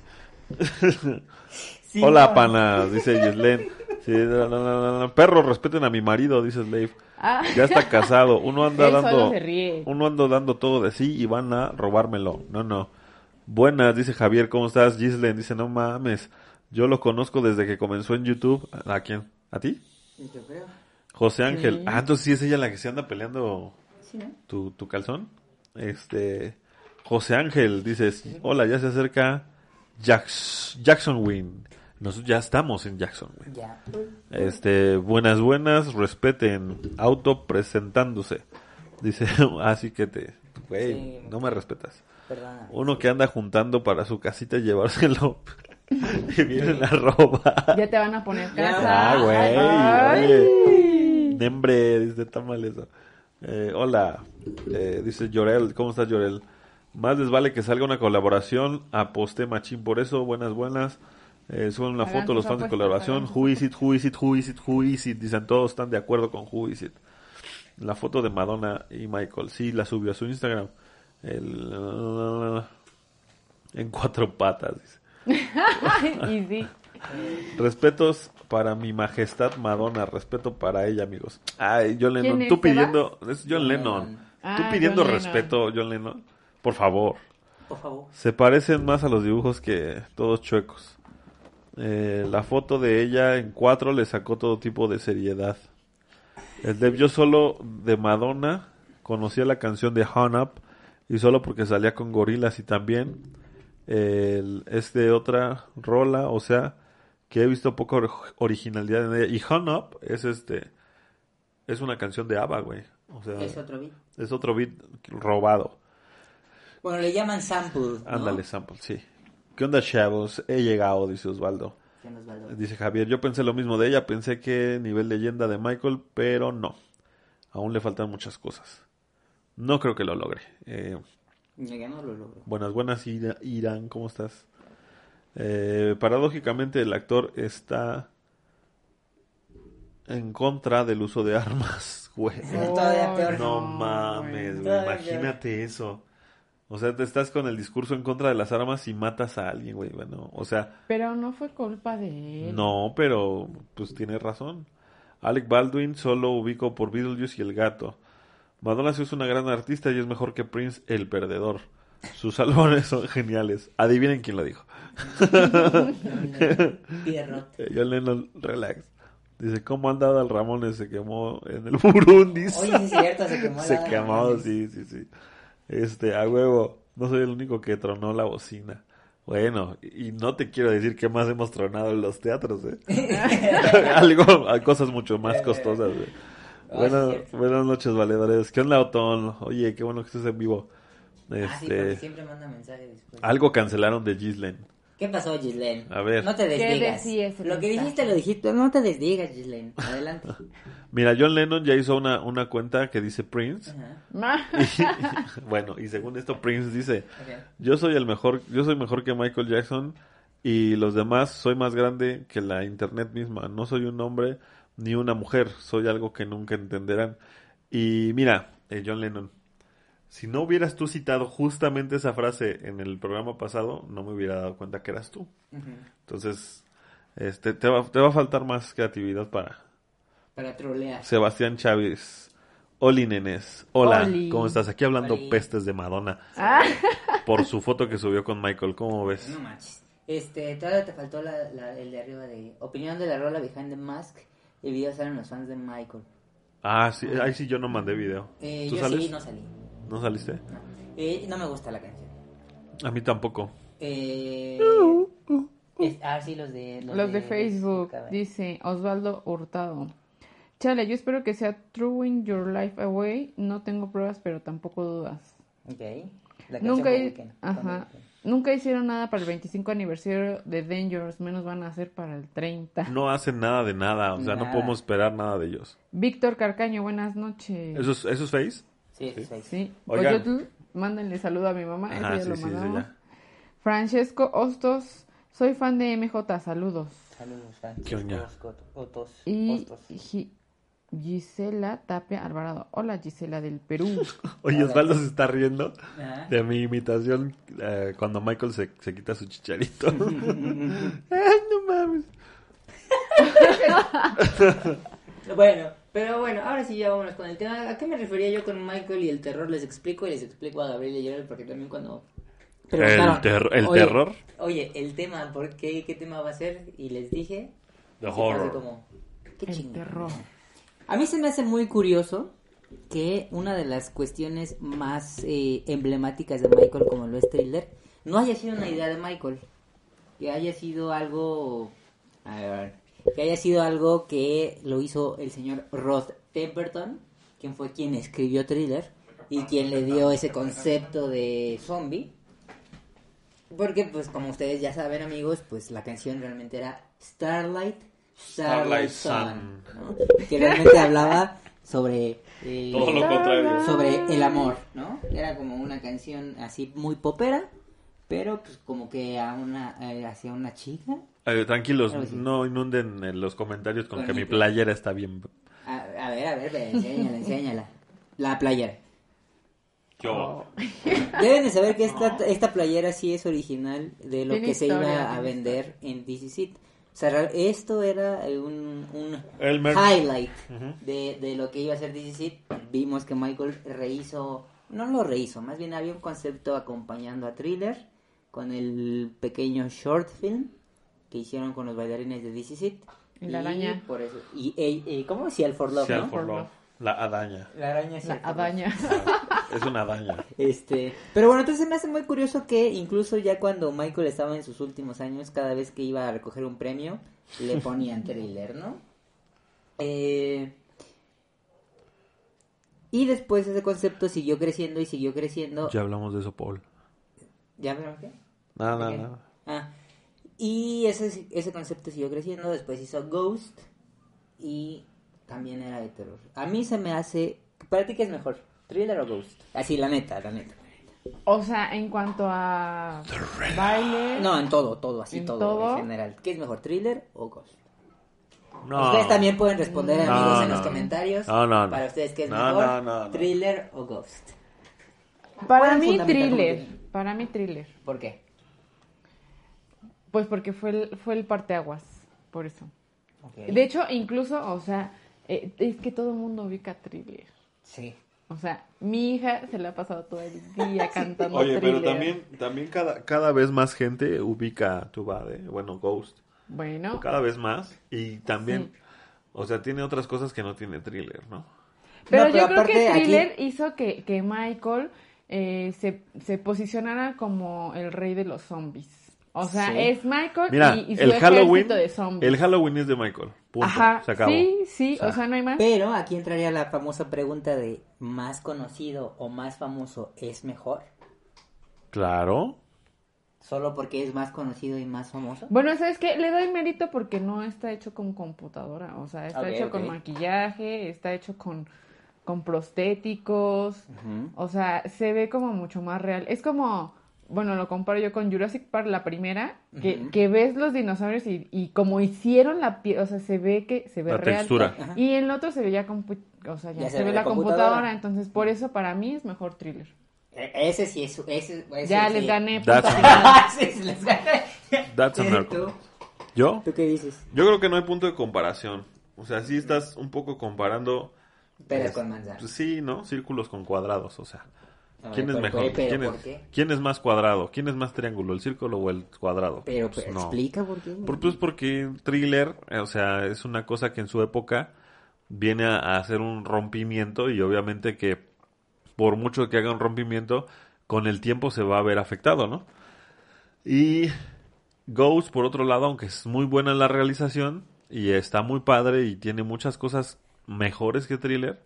Sí, Hola, no. pana, dice Yeslen. Sí, la, la, la, la, perro, respeten a mi marido, dice Slave. Ah. Ya está casado. Uno anda Él solo dando, se ríe. uno anda dando todo de sí y van a robármelo. No, no. Buenas, dice Javier, ¿cómo estás? Gislen dice, no mames. Yo lo conozco desde que comenzó en YouTube. ¿A quién? ¿A ti? Yo creo. José Ángel. Sí. Ah, entonces sí es ella la que se anda peleando Sí, ¿no? tu, tu calzón. Este. José Ángel dices, hola, ya se acerca Jax, Jacksonville. Nosotros ya estamos en Jacksonville. Ya. Este, buenas, buenas, respeten, auto presentándose. Dice, [laughs] así que te, güey, Sí. no me respetas. Perdona. Uno que anda juntando para su casita y llevárselo. [laughs] y vienen a robar. Ya te van a poner Ya. casa. Ah, güey, Ay. oye. Nembre, dice tamales eso. Eh, hola, eh, dice Llorel, ¿cómo estás Llorel? Más les vale que salga una colaboración, aposté machín por eso, buenas, buenas. Eh, suben una foto los fans de colaboración, who is it, who is it, who is it, who is it, dicen todos están de acuerdo con who is it. La foto de Madonna y Michael, sí, la subió a su Instagram. El, en cuatro patas, dice. [laughs] y sí. Respetos para mi majestad Madonna, respeto para ella, amigos. Ay, John Lennon, ¿Quién es, tú pidiendo, es John Lennon. Lennon. Tú Ah, pidiendo John Lennon. respeto, John Lennon. Por favor. Por favor. Se parecen más a los dibujos que todos chuecos. Eh, la foto de ella en cuatro le sacó todo tipo de seriedad. El de yo solo de Madonna conocía la canción de Hon Up y solo porque salía con gorilas y también el, es de otra rola, o sea, que he visto poca or- originalidad en ella. Y Hon Up es este, es una canción de ABBA, güey. O sea, Es otro beat. es otro beat robado. Bueno, le llaman sample. ¿no? Ándale, sample, sí. ¿Qué onda, chavos? He llegado, dice Osvaldo. Dice Javier, yo pensé lo mismo de ella, pensé que nivel leyenda de Michael, pero no. Aún le faltan muchas cosas. No creo que lo logre. Eh, Ya no lo logro. buenas, buenas, Ira- Irán, ¿cómo estás? Eh, paradójicamente, el actor está en contra del uso de armas, [laughs] güey. Todavía peor. No mames, güey. Imagínate eso. O sea, te estás con el discurso en contra de las armas y matas a alguien, güey. Bueno, o sea, Pero no fue culpa de él. no, pero pues tiene razón. Alec Baldwin solo ubico por Beetlejuice y el gato. Madonna sí es una gran artista y es mejor que Prince el perdedor. Sus [laughs] álbumes son geniales. Adivinen quién lo dijo. [laughs] Pierrot. Eh, John Lennon, relax. Dice, ¿cómo han dado al Ramones? Se quemó en el [laughs] Burundi. Oye, sí es cierto, se quemó Se la- quemó, sí, sí, sí. Este, a huevo. No soy el único que tronó la bocina. Bueno, y no te quiero decir que más hemos tronado en los teatros, ¿eh? [laughs] Algo, hay cosas mucho más costosas. Ah, Bueno, buenas noches, valedores. ¿Qué onda, Otón? Oye, qué bueno que estés en vivo. Ah, sí, Este, siempre manda mensajes después. algo cancelaron de Gislen. ¿Qué pasó, Gislaine? A ver. No te ¿Qué desdigas. Lo que dijiste, lo dijiste. No te desdigas, Gislaine. Adelante. [laughs] Mira, John Lennon ya hizo una, una cuenta que dice Prince. [laughs] Bueno, y según esto Prince dice, yo soy el mejor, yo soy mejor que Michael Jackson y los demás soy más grande que la internet misma. No soy un hombre ni una mujer, soy algo que nunca entenderán. Y mira, eh, John Lennon, Si no hubieras tú citado justamente esa frase en el programa pasado, no me hubiera dado cuenta que eras tú. Entonces, este, te va, te va a faltar más creatividad para Para trolear. Sebastián Chávez. Oli Nenes. Hola, Oli. ¿cómo estás? Aquí hablando Oli. pestes de Madonna Ah, [laughs] por su foto que subió con Michael. ¿Cómo ves? No manches. Este, todavía te faltó la, la- el de arriba de opinión de la rola Behind the Mask. El video salen los fans de Michael. Ah, sí, ahí sí yo no mandé video. Eh, ¿Tú yo sales? sí, no salí. ¿No saliste? No. Eh, no me gusta la canción. A mí tampoco. Eh, es- ah, sí, los de... los de Facebook, dice Osvaldo Hurtado. Chale, yo espero que sea Throwing Your Life Away. No tengo pruebas, pero tampoco dudas. Ok. La canción Nunca, fue hi- Weekend. ajá, nunca hicieron nada para el 25 aniversario de Dangerous, menos van a hacer para el 30. No hacen nada de nada. O sea, no podemos esperar nada de ellos. Víctor Carcaño, buenas noches. ¿Eso es, eso es Face? Sí, sí, sí. Sí, Oigan. Coyotl, mándenle saludo a mi mamá, Ajá, ya sí, lo sí, ya. Francesco Hostos, soy fan de MJ, saludos. Saludos. Oscot- Otos, Y Gisela Tapia Alvarado. Hola Gisela del Perú. [laughs] Oye, Osvaldo se está riendo Ajá. de mi imitación eh, cuando Michael se, se quita su chicharito. [laughs] [laughs] Ay, no mames. Bueno, pero bueno, ahora sí ya vámonos con el tema. ¿A qué me refería yo con Michael y el terror? Les explico y les explico a Gabriel y a Gerald porque también cuando... ter- el "Oye, terror? Oye, el tema, ¿por qué? ¿Qué tema va a ser? Y les dije... The horror. como, ¿qué El chingada? terror. A mí se me hace muy curioso que una de las cuestiones más eh, emblemáticas de Michael, como lo es Thriller, no haya sido una idea de Michael. Que haya sido algo... A ver, que haya sido algo que lo hizo el señor Rod Temperton, quien fue quien escribió Thriller y quien le dio ese concepto de zombie. Porque, pues, como ustedes ya saben, amigos, pues la canción realmente era Starlight, Starlight, Starlight Sun, Sun. ¿no? que realmente hablaba sobre eh, Todo lo contrario. sobre el amor, ¿no? Era como una canción así muy popera, pero pues como que a una eh, hacia una chica. Eh, tranquilos, sí. no inunden eh, los comentarios con Con que mi playera está bien. A, a ver, a ver, ve, enséñala, enséñala. La playera. Yo. Deben de saber que esta, esta playera sí es original de lo Tiene que se iba a vender en DC. O sea, esto era un, un highlight de, de lo que iba a ser DC. Vimos que Michael rehizo, no lo rehizo, más bien había un concepto acompañando a Thriller con el pequeño short film que hicieron con los bailarines de DC Seat. Y la araña. Por eso, y, y- y- ¿cómo decía el For Love, Seal no? for love. La adaña. La araña sí, La Love. adaña. Es una adaña. Este, pero bueno, entonces me hace muy curioso que incluso ya cuando Michael estaba en sus últimos años, cada vez que iba a recoger un premio, le ponían thriller, ¿no? Eh, y después ese concepto siguió creciendo y siguió creciendo. Ya hablamos de eso, Paul. ¿Ya vieron qué? Nada, Ok. nada. Ah, y ese, ese concepto siguió creciendo, después hizo Ghost y también era de terror. A mí se me hace... ¿Para ti qué es mejor? ¿Thriller o Ghost? Así, la neta, la neta. O sea, en cuanto a baile, No, en todo, todo, así ¿En todo, todo? en general. ¿Qué es mejor, thriller o Ghost? No. Ustedes también pueden responder, No, amigos, en no. los comentarios. No, no, no. Para ustedes, ¿qué es No, mejor? no, no, no. ¿Thriller o Ghost? para mí thriller. Para mí thriller. ¿Por qué? Pues porque fue el, fue el parteaguas, por eso. De hecho, incluso, o sea, eh, es que todo el mundo ubica thriller. Sí. O sea, mi hija se la ha pasado todo el día [laughs] cantando Oye, pero también, también cada, cada vez más gente ubica tu Bade, bueno, Ghost. Bueno, Cada vez más. Y también, Sí. o sea, tiene otras cosas que no tiene thriller, ¿no? pero No, yo creo que aquí- thriller hizo que, que Michael eh, se, se posicionara como el rey de los zombies. O sea, Sí. es Michael Mira, y, y su el Halloween, ejército de zombies. el Halloween es de Michael. Punto. Ajá, Se acabó. sí, sí, O sea, o sea, no hay más. Pero aquí entraría la famosa pregunta de ¿más conocido o más famoso es mejor? Claro. ¿Solo porque es más conocido y más famoso? Bueno, ¿sabes qué? Le doy mérito porque no está hecho con computadora. O sea, está hecho con maquillaje, está hecho con, con prostéticos. Ujú. O sea, se ve como mucho más real. Es como bueno, lo comparo yo con Jurassic Park, la primera, que, que ves los dinosaurios y, y como hicieron la piel, o sea, se ve que se ve La real. textura. Ajá. Y en el otro se veía compu- o sea, ya, Ya se, se ve ve la computadora. computadora. entonces por eso para mí es mejor thriller. E- Ese sí es. Ese, ese ya sí. les gané. That's [laughs] les gané. That's. ¿Tú? ¿Yo? ¿Tú qué dices? Yo creo que no hay punto de comparación. O sea, sí estás un poco comparando... Pero pues, con manzana. pues sí, ¿no? Círculos con cuadrados, o sea. ¿Quién es mejor? pero ¿Quién, ¿por es, qué? quién es más cuadrado? ¿Quién es más triángulo? ¿El círculo o el cuadrado? Pero, Pues pero no. explica por qué. Por- pues porque thriller, eh, o sea, es una cosa que en su época viene a, a hacer un rompimiento y obviamente que por mucho que haga un rompimiento, con el tiempo se va a ver afectado, ¿no? Y Ghost, por otro lado, aunque es muy buena en la realización y está muy padre y tiene muchas cosas mejores que thriller,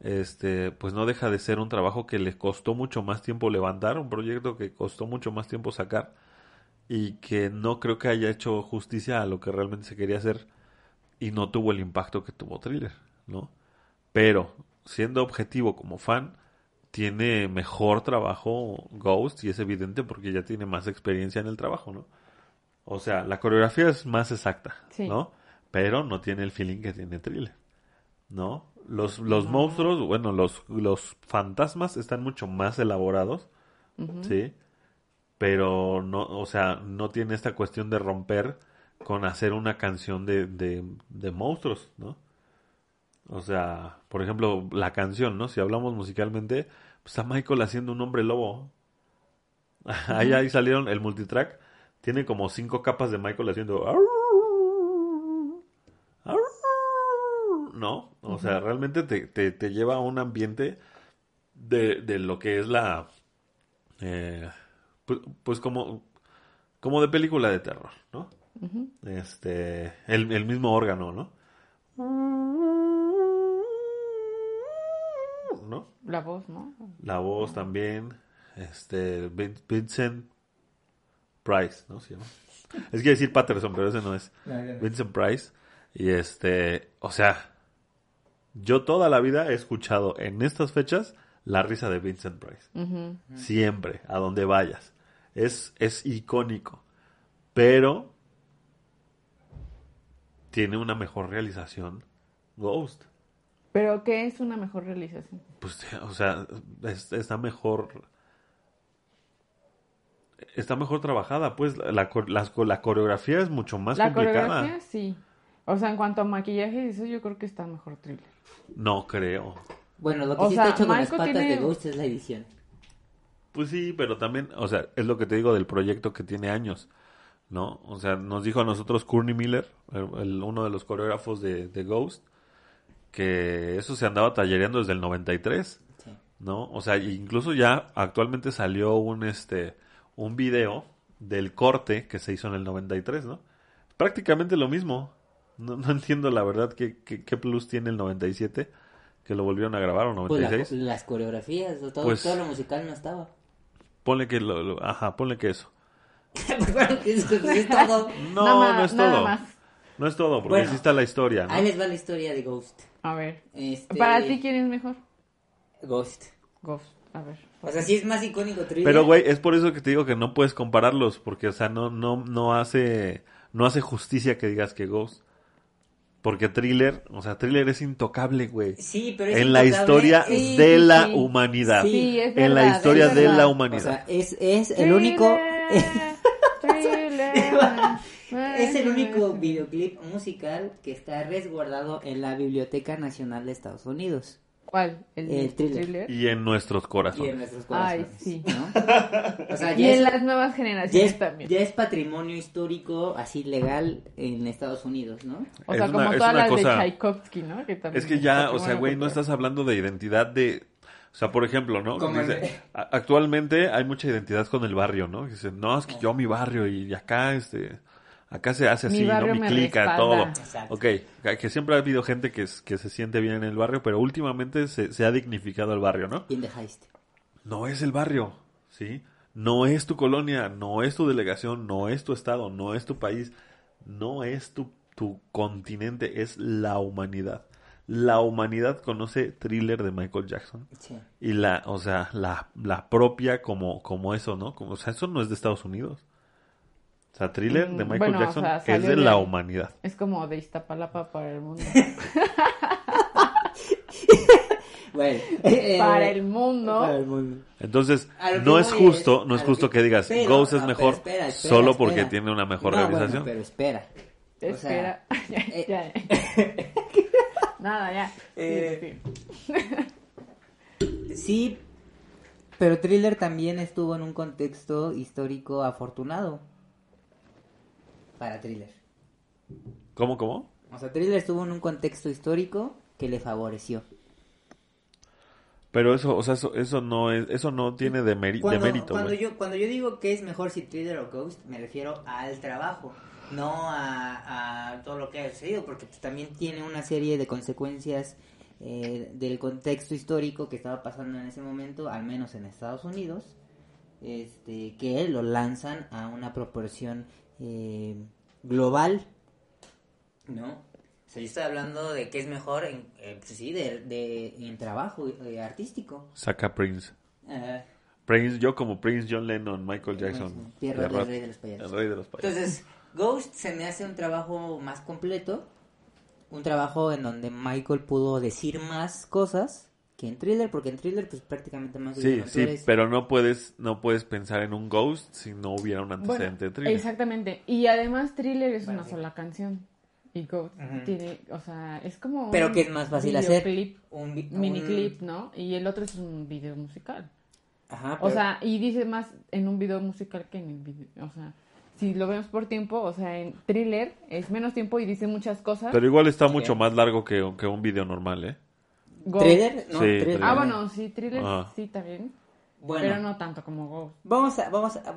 este, pues no deja de ser un trabajo que le costó mucho más tiempo levantar, un proyecto que costó mucho más tiempo sacar y que no creo que haya hecho justicia a lo que realmente se quería hacer y no tuvo el impacto que tuvo Thriller, ¿no? Pero, siendo objetivo como fan, tiene mejor trabajo Ghost y es evidente porque ya tiene más experiencia en el trabajo, ¿no? O sea, la coreografía es más exacta, Sí. ¿no? Pero no tiene el feeling que tiene Thriller, ¿no? Los, los monstruos, bueno, los, los fantasmas están mucho más elaborados. ¿sí? Pero no, o sea, no tiene esta cuestión de romper con hacer una canción de, de, de monstruos, ¿no? O sea, por ejemplo, la canción, ¿no? Si hablamos musicalmente, pues está Michael haciendo un hombre lobo. [laughs] Ahí, ahí salieron el multitrack. Tiene como cinco capas de Michael haciendo... ¿No? O sea, realmente te, te, te lleva a un ambiente de, de lo que es la... eh, pues, pues como, como de película de terror, ¿no? Este, el, el mismo órgano, ¿no? ¿No? La voz, ¿no? La voz también, este, Vin- Vincent Price, ¿no? Se llama. Es que decir Patterson, pero ese no es. Vincent Price. Y este, o sea, yo toda la vida he escuchado en estas fechas la risa de Vincent Price. Siempre, a donde vayas. Es, es icónico. Pero tiene una mejor realización Ghost. Pero ¿qué es una mejor realización? Pues, o sea, es- está mejor. Está mejor trabajada, pues la, la, la coreografía es mucho más La complicada. coreografía, sí. O sea, en cuanto a maquillaje y eso, yo creo que está mejor thriller. No creo. Bueno, lo que O sí sea, está hecho con las patas tiene- de Ghost es la edición. Pues sí, pero también, o sea, es lo que te digo del proyecto que tiene años, ¿no? O sea, nos dijo a nosotros Courtney Miller, el- el- uno de los coreógrafos de, de Ghost, que eso se andaba tallereando desde el 93, Sí. ¿no? O sea, incluso ya actualmente salió un, este, un video del corte que se hizo en el 93, ¿no? Prácticamente lo mismo. No, no [laughs] entiendo la verdad qué, qué, qué plus tiene el 97, que lo volvieron a grabar, o Pues la- 96. las coreografías, o todo, Pues- todo lo musical no estaba. Ponle que lo, lo- ajá, ponle que eso. [laughs] Bueno, es, es todo. [laughs] No, no es todo. más. No es todo, porque Bueno, sí está la historia, ¿no? Ahí les va la historia de Ghost. A ver. Este, Para ti, ¿quién es mejor? Ghost. Ghost. A ver. O sea, sí es más icónico thriller. Pero, güey, es por eso que te digo que no puedes compararlos, porque, o sea, no, no, no hace, no hace justicia que digas que Ghost. Porque Thriller, o sea, Thriller es intocable, güey. Sí, pero es En la historia Sí, de sí, la sí. humanidad. Sí, es en la verdad, historia es de verdad. la O humanidad. sea, es, es el único... [laughs] [laughs] Es el único videoclip musical que está resguardado en la Biblioteca Nacional de Estados Unidos. ¿Cuál? El, El Thriller. y en nuestros Y en corazones. nuestros Ay, corazones. sí. ¿no? [laughs] O sea, Y ya en es, las nuevas ya, generaciones es, también. ya es patrimonio histórico, así legal, en Estados Unidos, ¿no? O sea, Es como una- es todas las de Tchaikovsky, ¿no? Que también Es que ya, o sea, güey, no estás hablando de identidad de... O sea, por ejemplo, ¿no? Como Dice, a- actualmente hay mucha identidad con el barrio, ¿no? Dicen, no, es que yo mi barrio y acá, este... Acá se hace Mi así, ¿no? Mi me clica, respalda. todo. Exacto. Ok, que- siempre ha habido gente que, se siente bien en el barrio, pero últimamente se, se ha dignificado el barrio, ¿no? The Heist. No es el barrio, ¿sí? No es tu colonia, no es tu delegación, no es tu estado, no es tu país, no es tu, tu continente, es la humanidad. la humanidad conoce Thriller de Michael Jackson. Sí. Y la, o sea, la, la propia como, como eso, ¿no? Como, o sea, eso no es de Estados Unidos. O sea, Thriller de Mm, Michael bueno, o Jackson sea, es de la humanidad. Es como de Iztapalapa para el mundo. [laughs] Bueno, [laughs] eh, para el mundo. para el mundo. Entonces, no es justo, es- no es justo que digas Pero- Ghost es ah, mejor pero espera, espera, solo espera. porque tiene una mejor No, bueno, realización. pero espera. O sea, Espera. [laughs] Ya, eh, ya. Nada, ya. Eh. Sí, pero Thriller también estuvo en un contexto histórico afortunado para Thriller. ¿Cómo, cómo? O sea, Thriller estuvo en un contexto histórico que le favoreció. Pero eso, o sea, eso, eso no es, eso no tiene de, mérito, cuando yo cuando yo digo que es mejor si Thriller o Ghost, me refiero al trabajo, no a, a todo lo que ha sucedido, porque pues, también tiene una serie de consecuencias eh, del contexto histórico que estaba pasando en ese momento, al menos en Estados Unidos, este, que lo lanzan a una proporción eh, global, ¿no? O sea, yo estoy hablando de que es mejor en, eh, pues sí, de, de- en trabajo eh, artístico. Saca Prince. Ajá. Prince, yo como Prince, John Lennon, Michael Jackson. Tierra del Tierra- rey de los payasos. El rey de los payasos. Entonces, Ghost se me hace un trabajo más completo, un trabajo en donde Michael pudo decir más cosas que en Thriller, porque en Thriller pues prácticamente más Sí, sí, eres- pero no puedes, no puedes pensar en un Ghost si no hubiera un Bueno, antecedente de thriller. exactamente. Y además Thriller es Bueno, una sí. sola canción. Y Ghost tiene, o sea, es como Pero un que es más fácil hacer. videoclip, un vi- miniclip, un- ¿no? Y el otro es un video musical. Ajá, O pero- sea, y dice más en un video musical que en el video, o sea, si lo vemos por tiempo, o sea, en Thriller es menos tiempo y dice muchas cosas. Pero igual está mucho más largo que, que un video normal, ¿eh? Ghost- ¿Thriller? No, Sí, Thriller. Ah, bueno, sí, Thriller Ah. sí también, Bueno, pero no tanto como Ghost. Vamos a, vamos a,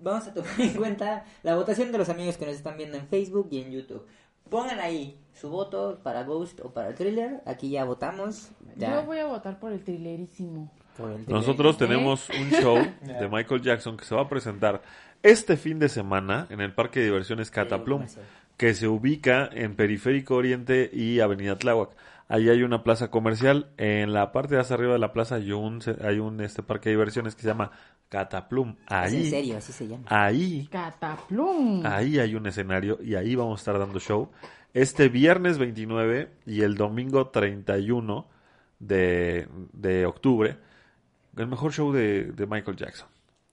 vamos a tomar [laughs] en cuenta la votación de los amigos que nos están viendo en Facebook y en YouTube. Pongan ahí su voto para Ghost o para Thriller. Aquí ya votamos. Ya Yo voy a votar por el thrillerísimo. por el Thriller. Nosotros ¿Eh? tenemos un show [laughs] de Michael Jackson que se va a presentar este fin de semana en el Parque de Diversiones Cataplum, que se ubica en Periférico Oriente y Avenida Tláhuac. Ahí hay una plaza comercial. En la parte de hacia arriba de la plaza hay un, hay un este parque de diversiones que se llama Cataplum. Es Ahí, en serio, así se llama. ahí Cataplum. Ahí hay un escenario y ahí vamos a estar dando show. Este viernes 29 y el domingo 31 de, de octubre. El mejor show de, de Michael Jackson.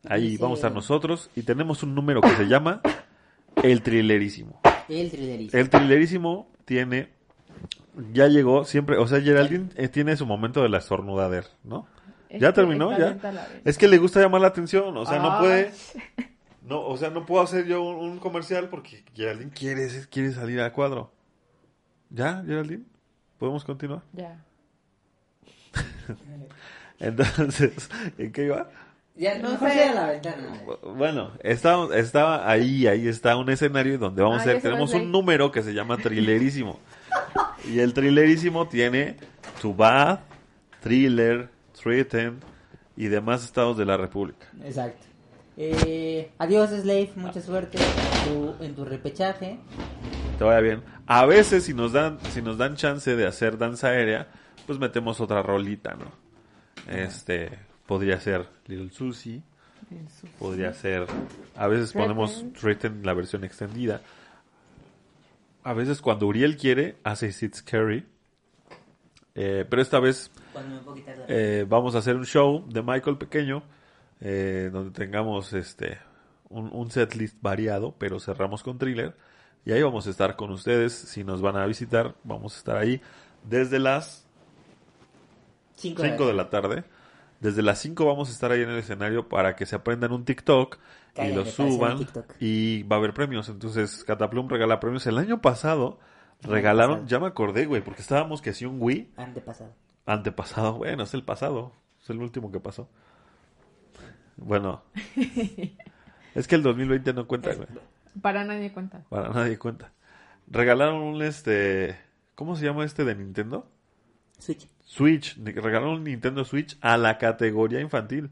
Ahí vamos a estar nosotros y tenemos un número que se llama El Trillerísimo. El Thrillerísimo. El Trillerísimo tiene... Ya llegó siempre, o sea, Geraldine eh, tiene su momento de la estornudader, ¿no? Es ¿Ya terminó? ¿Ya? Es que le gusta llamar la atención, o sea, no puede... [laughs] No, o sea, no puedo hacer yo un, un comercial porque Geraldine quiere, quiere salir a cuadro. ¿Ya, Geraldine? ¿Podemos continuar? Ya. [laughs] Entonces, ¿en qué iba? Ya, No sé. la ventana. Bueno, estaba, estaba ahí, ahí está un escenario donde vamos Ah, a hacer, tenemos un número que se llama Trillerísimo. [laughs] y el Trillerísimo tiene Tubad, Thriller, Threaten y demás estados de la República. Exacto. Eh, adiós, Slave. Mucha suerte en tu, en tu repechaje. te vaya bien. A veces si nos dan, si nos dan chance de hacer danza aérea, pues metemos otra rolita, ¿no? Este, podría ser Little Susie, podría ser, a veces ponemos Threaten la versión extendida. A veces cuando Uriel quiere, hace It's Scary. Eh, pero esta vez eh, vamos a hacer un show de Michael pequeño, eh, donde tengamos este un, un setlist variado, pero cerramos con thriller. Y ahí vamos a estar con ustedes. Si nos van a visitar, vamos a estar ahí desde las Cinco 5 de la tarde. Desde las 5 vamos a estar ahí en el escenario para que se aprendan un TikTok y lo suban. TikTok. Y va a haber premios. Entonces, Cataplum regala premios. El año pasado regalaron, pasado. ya me acordé, güey, porque estábamos que si un Wii Antepasado. Antepasado, bueno, es el pasado. Es el último que pasó. Bueno. [laughs] es que el 2020 no cuenta, güey. Para nadie cuenta. Para nadie cuenta. Regalaron un este. ¿Cómo se llama este de Nintendo? Switch. Switch. Regalaron un Nintendo Switch a la categoría infantil.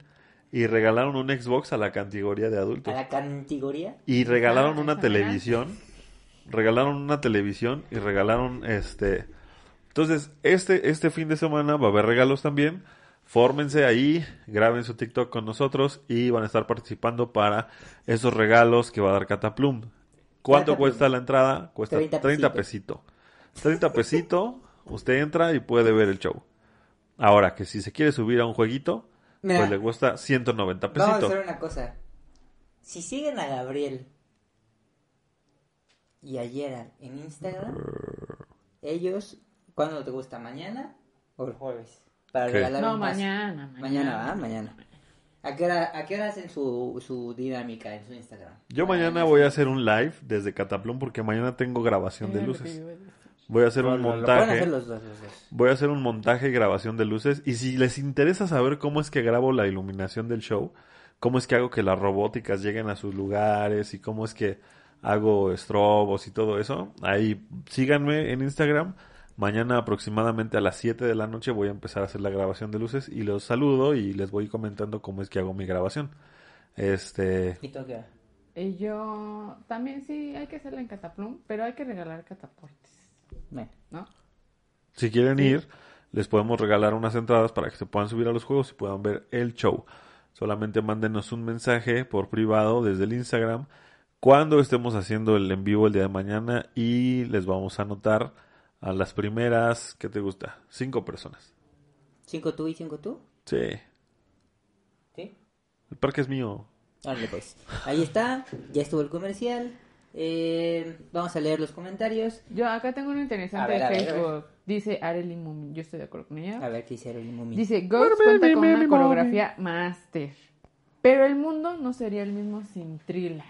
Y regalaron un Xbox a la categoría de A adultos. la categoría. Y regalaron Ah, una televisión. Regalaron una televisión y regalaron este Entonces, este, este fin de semana va a haber regalos también. Fórmense ahí, graben su TikTok con nosotros y van a estar participando para esos regalos que va a dar Cataplum. ¿Cuánto Cataplum. cuesta la entrada? Cuesta 30 30, pesito. 30 pesito, usted entra y puede ver el show. Ahora, que si se quiere subir a un jueguito, Mira. pues le cuesta 190 Vamos a pesitos. hacer una cosa. Si siguen a Gabriel y a Gerard en Instagram, ellos, ¿cuándo te gusta? ¿Mañana o el jueves? Para ¿Qué? regalar No, un mañana, mañana. Mañana, ¿va? Mañana. ¿A qué, hora, ¿A qué hora hacen su, su dinámica en su Instagram? Yo mañana voy a hacer un live desde Cataplum porque mañana tengo grabación de luces. Voy a hacer Lo- un lo- lo pueden montaje. hacer los dos, los dos. Voy a hacer un montaje y grabación de luces. Y si les interesa saber cómo es que grabo la iluminación del show, cómo es que hago que las robóticas lleguen a sus lugares y cómo es que hago estrobos y todo eso, ahí síganme en Instagram. Mañana aproximadamente a las 7 de la noche voy a empezar a hacer la grabación de luces y los saludo y les voy comentando cómo es que hago mi grabación. Este, ¿Y qué hora? Y yo también sí, hay que hacerla en Cataplum, pero hay que regalar cataportes, ¿no? Si quieren ir, les podemos regalar unas entradas para que se puedan subir a los juegos y puedan ver el show. Solamente mándenos un mensaje por privado desde el Instagram cuando estemos haciendo el en vivo el día de mañana y les vamos a anotar a las primeras, ¿qué te gusta? Cinco personas. ¿cinco tú y cinco tú? Sí, ¿Sí? el parque es mío. Órale, pues. Ahí está, ya estuvo el comercial. Eh, vamos a leer los comentarios. Yo acá tengo uno interesante ver, de ver. Facebook. Dice Arely Mumin, yo estoy de acuerdo con ella. A ver qué hicieron el momento. Dice, Ghost cuenta con una coreografía máster. Pero el mundo no sería el mismo sin Thriller.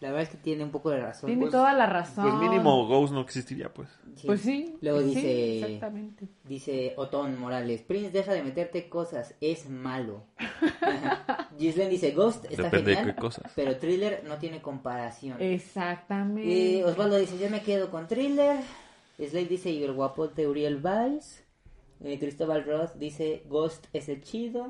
La verdad es que tiene un poco de razón. Tiene Pues, toda la razón. Pues mínimo Ghost no existiría, pues. sí. Pues sí. Luego sí, dice, exactamente. dice Otón Morales, Prince, deja de meterte cosas, es malo. [laughs] [laughs] Gislen dice, Ghost está Depende de genial, qué cosas. pero Thriller no tiene comparación. Exactamente. Osvaldo dice, yo me quedo con Thriller. Slade dice, y el guapote Uriel Vice. Eh, Cristóbal Roth dice, Ghost es el chido.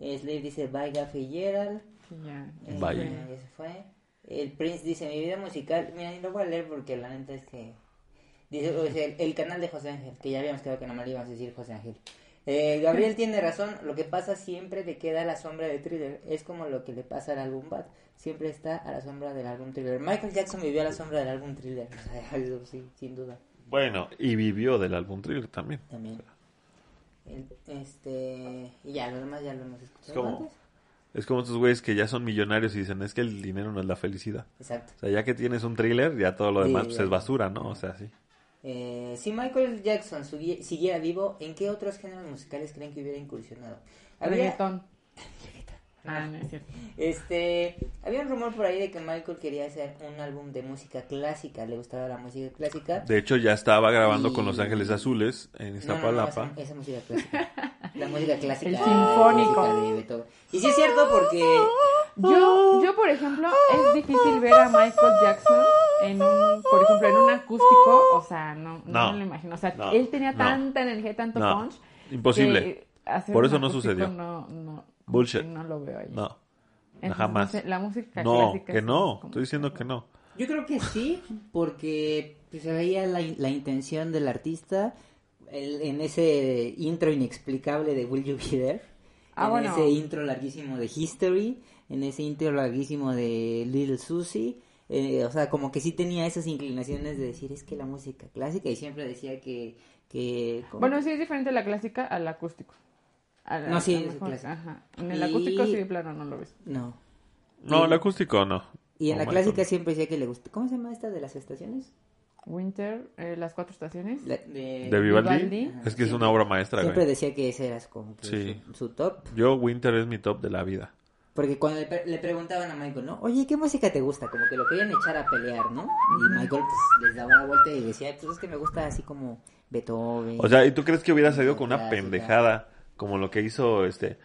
Eh, Slade dice, bye Gaffy Gerald. Ya. Eh, Bye. ya, ya se fue. El Prince dice, mi vida musical, mira, ni lo voy a leer porque la neta es que... Dice, el, el canal de José Ángel, que ya habíamos quedado que nomás le íbamos a decir José Ángel. Eh, Gabriel tiene razón, lo que pasa siempre te queda a la sombra de Thriller. Es como lo que le pasa al álbum Bad. Siempre está a la sombra del álbum Thriller. Michael Jackson vivió a la sombra del álbum Thriller. [laughs] O sea, eso sí, sin duda. Bueno, y vivió del álbum Thriller también. También. El- este... Y ya, lo demás ya lo hemos escuchado Es como- antes. Es como estos güeyes que ya son millonarios y dicen, es que el dinero no es la felicidad. Exacto. O sea, ya que tienes un thriller, ya todo lo Sí, demás pues, ya. es basura, ¿no? O sea, sí. Eh, si Michael Jackson siguiera vivo, ¿en qué otros géneros musicales creen que hubiera incursionado? Había, Reggaetón. [laughs] Ah, no es cierto. este, había un rumor por ahí de que Michael quería hacer un álbum de música clásica, le gustaba la música clásica. De hecho, ya estaba grabando Y- con Los Ángeles Azules en No, no, no, Iztapalapa. esa, esa música clásica. La música [laughs] clásica. El sinfónico. de. Y sí es cierto porque... Yo, yo, por ejemplo, es difícil ver a Michael Jackson en un, por ejemplo, en un acústico, o sea, no, no, No. me lo imagino. O sea, No. él tenía No. tanta energía, tanto No. punch. Imposible. Por eso no sucedió. No, no, Bullshit. No lo veo ahí. No, Entonces, jamás. La música no, clásica. que no. Estoy diciendo que no. Yo creo que sí, porque pues, se veía la, la intención del artista el- en ese intro inexplicable de Will You Be There, Ah, en bueno. ese intro larguísimo de History, en ese intro larguísimo de Little Susie. eh, o sea, como que sí tenía esas inclinaciones de decir es que la música clásica y siempre decía que... que como- Bueno, sí es diferente la clásica al acústico. A No, sí, a es mejor. Ajá. En el Y- acústico sí, plano, no lo ves. No. No, Y- el acústico no. Y en No, la clásica Michael. siempre decía que le gusta... ¿Cómo se llama esta de las estaciones? Winter, eh, las cuatro estaciones. La- de, ¿De Vivaldi? Vivaldi. Es que es Siempre- una obra maestra, Siempre güey. decía que ese era como que Sí. su, su top. Yo, Winter es mi top de la vida. Porque cuando le, pre- le preguntaban a Michael, ¿no? Oye, ¿qué música te gusta? Como que lo querían echar a pelear, ¿no? Y Michael pues, les daba la vuelta y decía, pues es que me gusta así como Beethoven. O sea, ¿y tú crees que hubiera salido con una Clásica. pendejada como lo que hizo este?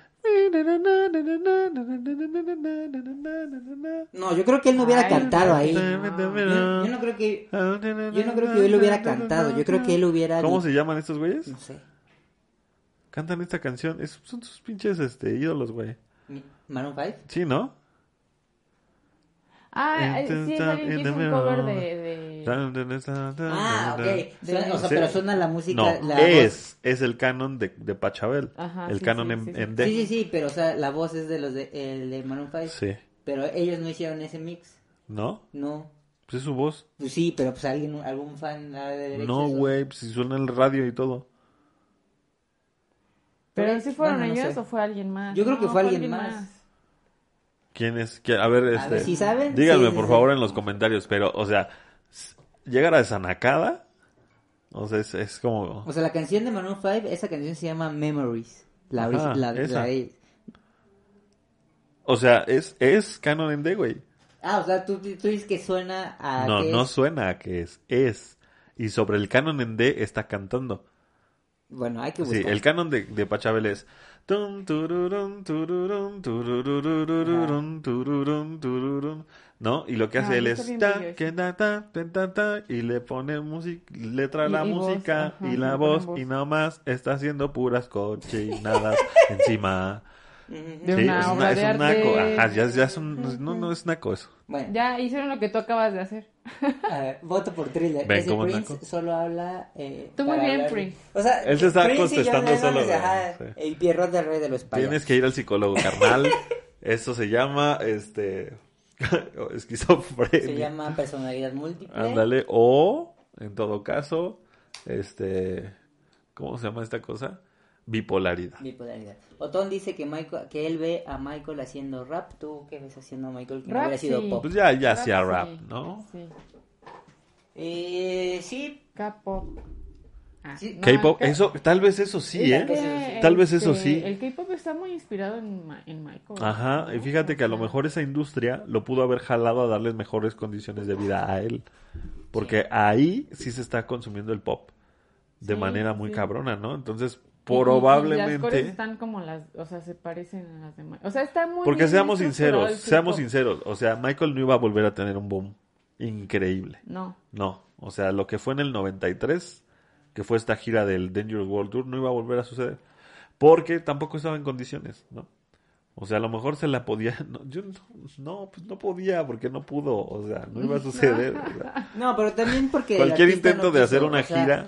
No, yo creo que él no hubiera Ay, cantado ahí. no. Yo, yo no creo que... Yo no creo que él hubiera cantado. Yo creo que él hubiera... ¿Cómo se llaman estos güeyes? No sé. Cantan esta canción. Es- son sus pinches este, ídolos, güey. Maroon 5. Sí, ¿no? Ah, eh, sí, es alguien que hizo un cover de, de Ah, ok. Suena- o sea, pero suena la música. No, la voz- es, es el canon de, de Pachabel. Ajá, el sí, canon sí, en, sí, sí. en D. Sí, sí, sí, pero o sea, la voz es de los de, el de Maroon 5. Sí. Pero ellos no hicieron ese mix. ¿No? No. Pues es su voz. Pues sí, pero pues alguien, algún fan de derechos. No, güey, pues si suena en el radio y todo. ¿Pero Pues, si fueron bueno, no ellos sé. o fue alguien más? Yo creo que No, fue alguien más. ¿Quién es? ¿Quién? A ver, este. ver, ¿sí saben? Díganme, Sí, sí, por sí. favor, en los comentarios. Pero, o sea, llegar a esa nacada. O sea, es, es como. O sea, la canción de Maroon 5, esa canción se llama Memories. La, Ajá, la, la O sea, es, es canon en D, güey. Ah, o sea, tú, tú dices que suena a. No, que no es- suena a que es. Es. Y sobre el canon en D está cantando. Bueno, hay que Sí, buscar. el canon de, de Pachabel es. ¿No? Y lo que hace Ah, él es. bien ta, bello que eso. ta, ta, ta, ta, ta, y le pone música, letra a la y voz, música ajá, y la voz. y nada más está haciendo puras cochinadas [laughs] encima. De Sí, una es, obra una- es de un naco. arte. Ajá, ya, ya es un- no, no es naco eso. Bueno, Ya hicieron lo que tú acabas de hacer. [laughs] a ver, voto por Thriller. Ven Ese Prince naco. solo habla. Eh, Tú muy bien, hablar- Prince. O sea, Él se está Prince y contestando Lennon, solo, ajá, sí. El Pierrot del Rey de los Payasos. Tienes que ir al psicólogo, carnal. [laughs] Eso se llama, este, [laughs] esquizofrenia. Se llama Personalidad Múltiple. Ándale, o, en todo caso, este, ¿cómo se llama esta cosa? Bipolaridad. Bipolaridad. Otón dice que Michael, que él ve a Michael haciendo rap. ¿Tú qué ves haciendo a Michael? Que no Rap, hubiera sido sí. pop. Pues ya, ya hacía sí. rap, ¿no? Sí. Eh, sí. K-pop. Ah, Sí. no, K-pop, eso, tal vez eso sí, ¿eh? que- Tal vez eso este, sí. El K-pop está muy inspirado en, en Michael. Ajá, y fíjate que a lo mejor esa industria lo pudo haber jalado a darles mejores condiciones de vida a él. Porque ahí sí se está consumiendo el pop de Sí, manera muy sí. cabrona, ¿no? Entonces, Y las probablemente... cores están como las, o sea, se parecen a las demás. O sea, está muy Porque bien seamos sinceros, seamos sinceros. O sea, Michael no iba a volver a tener un boom increíble. No. No, o sea, lo que fue en el 93, que fue esta gira del Dangerous World Tour, no iba a volver a suceder. Porque tampoco estaba en condiciones, ¿no? O sea, a lo mejor se la podía... [laughs] No, yo no, no, pues no podía porque no pudo. O sea, no iba a suceder. o sea. [laughs] No, pero también porque. Cualquier intento no de quiso, hacer una o sea, gira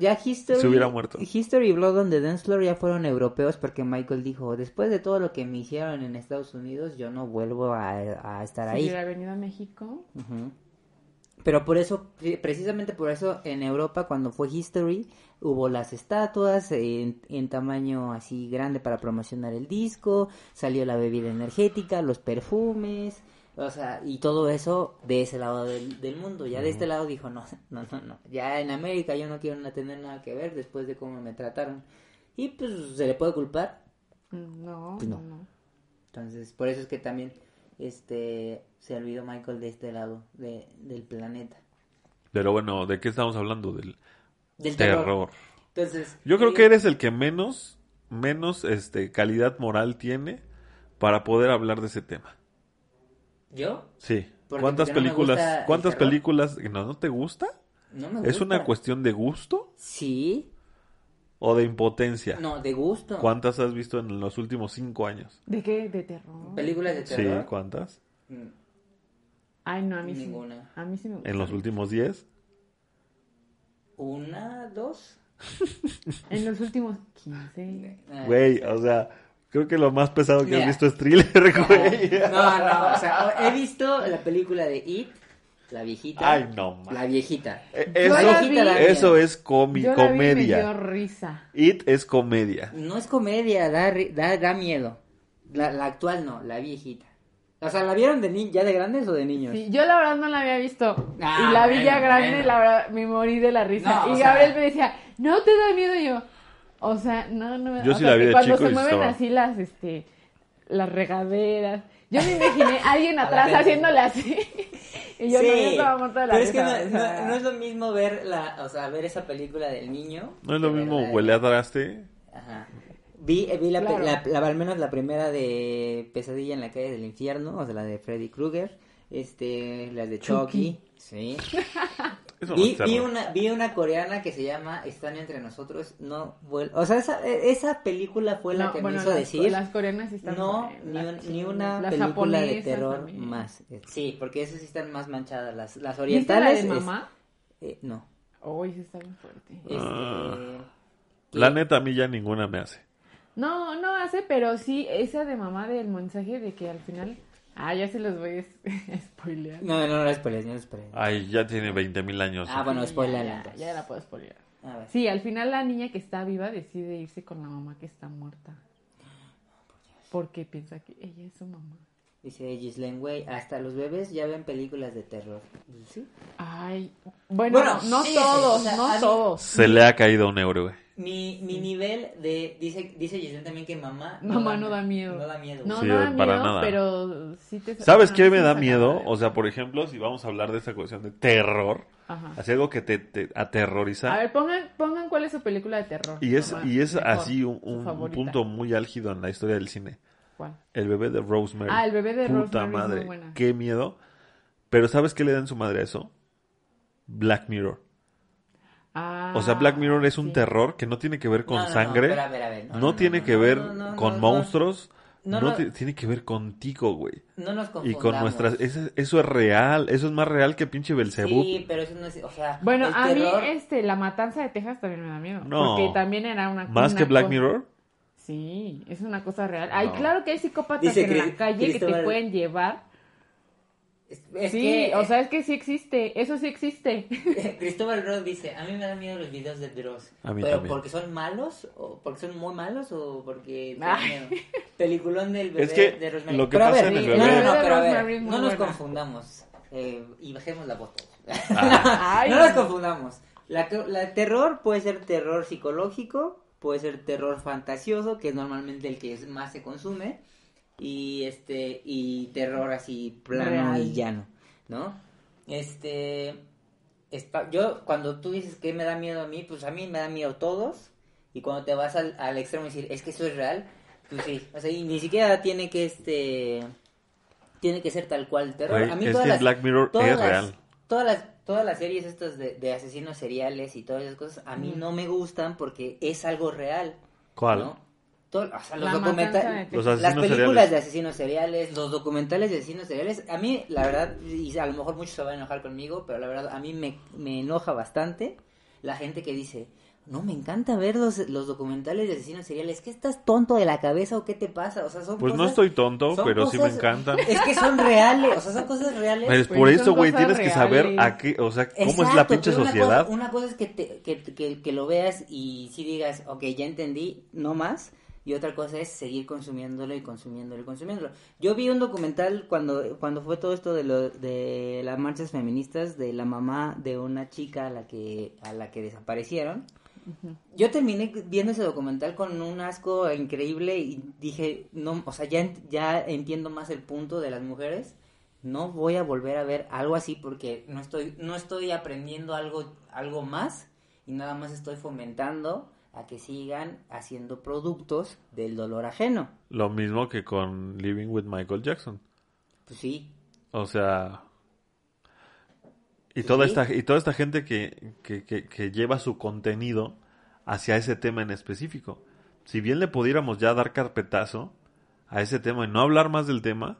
Ya History. se hubiera muerto. History y Blood on the Dance Floor ya fueron europeos porque Michael dijo: Después de todo lo que me hicieron en Estados Unidos, yo no vuelvo a, a estar Si ahí. hubiera venido a México. Ujú. Pero por eso, pre- precisamente por eso, en Europa, cuando fue History, hubo las estatuas en, en tamaño así grande para promocionar el disco, salió la bebida energética, los perfumes, o sea, y todo eso de ese lado del, del mundo. Ya de este lado dijo, no, no, no, no, ya en América yo no quiero tener nada que ver después de cómo me trataron. Y pues, ¿se le puede culpar? Mm, No, Pues no, no. Entonces, por eso es que también este se olvidó Michael de este lado de, del planeta. Pero bueno, ¿de qué estamos hablando? Del Del terror. terror. Entonces, Yo creo eh, que eres el que menos, menos este, calidad moral tiene para poder hablar de ese tema. ¿Yo? Sí. Porque- ¿Cuántas porque no películas? el ¿Cuántas películas? ¿No, no te gusta? No me ¿Es gusta. una cuestión de gusto Sí. o de impotencia? No, de gusto. ¿Cuántas has visto en los últimos cinco años? ¿De qué? ¿De terror? ¿Películas de Sí, terror? ¿cuántas? Mm, Ay, no, a mí Ninguna. sí. A mí sí me gusta. ¿En los últimos diez? ¿Una, dos? [laughs] En los últimos 15. Ah, Güey, o sea, creo que lo más pesado que Mira. has visto es thriller, güey. No, no, o sea, he visto la película de It, la viejita. Ay, no, man. La viejita. Eh, Eso, la vi. da eso es comi- Yo la vi y me comedia. dio risa. It es comedia. No es comedia, da, da, da miedo. La, la actual no, la viejita. O sea, ¿la vieron de ni ya de grandes o de niños? Sí, yo la verdad no la había visto. Ah, y la vi ya bueno, grande bueno. y la verdad me morí de la risa. No, y sea- Gabriel me decía, no te da miedo y yo. O sea, no, no me Yo o sí sea, la vi de cuando chico se mueven estaba- así las, este, las regaderas. Yo me imaginé [laughs] a alguien A atrás gente. haciéndole así. [laughs] y yo no, yo estaba muerta de la pero es que no, o sea, no- no es lo mismo ver la, o sea, ver esa película del niño. No es lo mismo huele a traste. Ajá. Vi, vi la, Claro. la- la- al menos la primera de Pesadilla en la calle del infierno, o sea, la de Freddy Krueger, este, las de Chucky, Chucky. sí. [laughs] Vi, vi una, vi una coreana que se llama Extraño entre nosotros. No, vuel- o sea, esa, esa película fue la No, que bueno, me hizo las, decir. las coreanas están No, ni, las ni una las película de japonesas terror también. más. Eh, Sí, porque esas sí están más manchadas. Las, las ¿Viste la orientales. de es- mamá? eh, no. Uy, sí está bien fuerte. Este, Ah. La neta, a mí ya ninguna me hace. No, no hace, pero sí, esa de mamá del mensaje de que al final... Ah, ya se los voy a [laughs] spoilear. No, no, no la spoilees, no la spoilees. Ay, ya tiene 20 mil años. Ah, bueno, spoiler ya, ya, ya la puedo spoilear. A ver. Sí, al final la niña que está viva decide irse con la mamá que está muerta. Porque piensa que ella es su mamá. Dice Gislaine Way, hasta los bebés ya ven películas de terror. ¿Sí? Ay, bueno, Bueno, no sí, todos, o sea, a no todos. Se le ha caído un euro, güey. Mi, mi nivel de... Dice, dice Gislaine también que mamá... Mamá no da miedo. No da miedo. No, Sí, no da para miedo, nada. pero sí te... ¿Sabes qué me da miedo? O sea, por ejemplo, si vamos a hablar de esta cuestión de terror, Ajá. así algo que te, te aterroriza. A ver, pongan, pongan cuál es su película de terror. y es, mamá, y es mejor, así un, punto muy álgido en la historia del cine. ¿Cuál? El bebé de Rosemary. Ah, el bebé de Puta Rosemary es madre, muy buena. qué miedo. Pero ¿sabes qué le dan su madre a eso? Black Mirror. Ah, O sea, Black Mirror es un sí. terror que no tiene que ver con No, no, no, sangre. pero a ver, a ver, no, tiene que ver con monstruos. no, No, no. ti- tiene que ver contigo, güey. No nos Y confundamos. con nuestras... Eso, eso es real. Eso es más real que pinche Belcebú. Sí, pero eso no es... O sea, Bueno, a terror- mí este, la matanza de Texas también me da miedo. No. Porque también era una Más una que Black cosa- Mirror. Sí, es una cosa real. Ay, claro que hay psicópatas Dice en la calle que te pueden llevar. Es, es sí, que, o sea, es que sí existe. Eso sí existe. [laughs] Cristóbal Roth dice, a mí me dan miedo los videos de Dross. A mí pero también. porque son malos, o porque son muy malos, o porque me Ay. dan miedo. Peliculón del bebé Es que de Rosemary. lo que Pero pasa ver, en el no, bebé- No, no, pero a ver, no nos buena. confundamos. eh, y bajemos la voz. [laughs] No nos confundamos. La, la terror puede ser terror psicológico, puede ser terror fantasioso, que es normalmente el que más se consume, y este y terror así plano Real. y llano, ¿no? Este está- yo cuando tú dices que me da miedo a mí, pues a mí me da miedo todos, y cuando te vas al, al extremo y decir, es que eso es real, pues sí, o sea, y ni siquiera tiene que este tiene que ser tal cual el terror. A mí es todas que las- Black Mirror todas es las- real. Todas las, todas las series estas de, de asesinos seriales y todas esas cosas, a mí no me gustan porque es algo real. ¿Cuál? ¿no? Todo- o sea, los La documentales, las películas seriales. de asesinos seriales, los documentales de asesinos seriales, a mí, la verdad, y a lo mejor muchos se van a enojar conmigo, pero la verdad, a mí me, me enoja bastante la gente que dice, no, me encanta ver los, los documentales de asesinos seriales, ¿qué estás tonto de la cabeza o qué te pasa? O sea, son Pues no estoy tonto, pero sí me encantan. Es que son reales, o sea, son cosas reales. Es Pues por eso, güey, tienes que saber a qué, o sea, cómo es la pinche pero una sociedad. Cosa, una cosa es que, te- que, que, que lo veas y si digas, ok, ya entendí, no más. Y otra cosa es seguir consumiéndolo y consumiéndolo y consumiéndolo. Yo vi un documental cuando, cuando fue todo esto de, lo, de las marchas feministas de la mamá de una chica a la que, a la que desaparecieron. Yo terminé viendo ese documental con un asco increíble y dije, no, o sea, ya, ya entiendo más el punto de las mujeres. No voy a volver a ver algo así porque no estoy, no estoy aprendiendo algo, algo más y nada más estoy fomentando a que sigan haciendo productos del dolor ajeno. Lo mismo que con Living with Michael Jackson. Pues sí, O sea, y toda Sí. esta y toda esta gente que, que, que, que lleva su contenido hacia ese tema en específico. Si bien le pudiéramos ya dar carpetazo a ese tema y no hablar más del tema,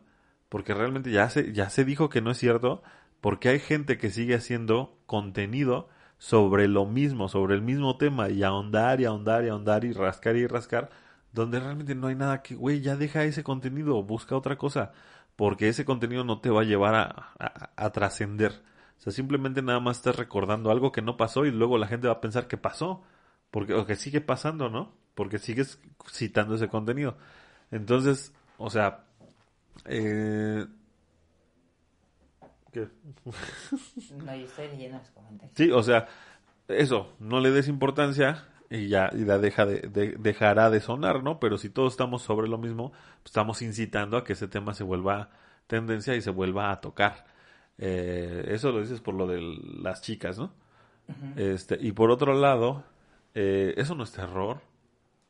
porque realmente ya se ya se dijo que no es cierto, porque hay gente que sigue haciendo contenido sobre lo mismo, sobre el mismo tema y ahondar y ahondar y ahondar y rascar y rascar, donde realmente no hay nada que, güey, ya deja ese contenido, busca otra cosa, porque ese contenido no te va a llevar a, a- a trascender. O sea, simplemente nada más estás recordando algo que no pasó y luego la gente va a pensar que pasó, porque o que sigue pasando, ¿no? Porque sigues citando ese contenido. Entonces, o sea, eh, ¿qué? no, yo estoy leyendo los comentarios. Sí, o sea, eso, no le des importancia y ya, y la deja de, de- dejará de sonar, ¿no? Pero si todos estamos sobre lo mismo, pues estamos incitando a que ese tema se vuelva tendencia y se vuelva a tocar. Eh, eso lo dices por lo de las chicas, ¿no? Este, y por otro lado, eh, eso no es terror.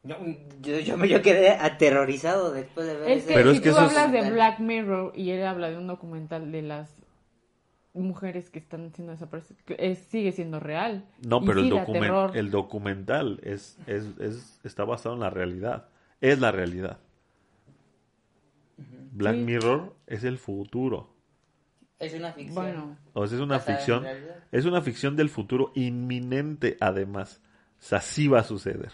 Yo, yo, yo, me- yo quedé aterrorizado después de ver Es ese que Pero si es que tú eso es- hablas de Black Mirror y él habla de un documental de las mujeres que están siendo desaparecidas. es- sigue siendo real. No, pero el, sí da documen- terror. el documental es, es, es- está basado en la realidad. Es la realidad. Black Sí. Mirror es el futuro. Es una ficción. Bueno, O sea, es una ficción. Es una ficción del futuro inminente, además. O sea, sí va a suceder.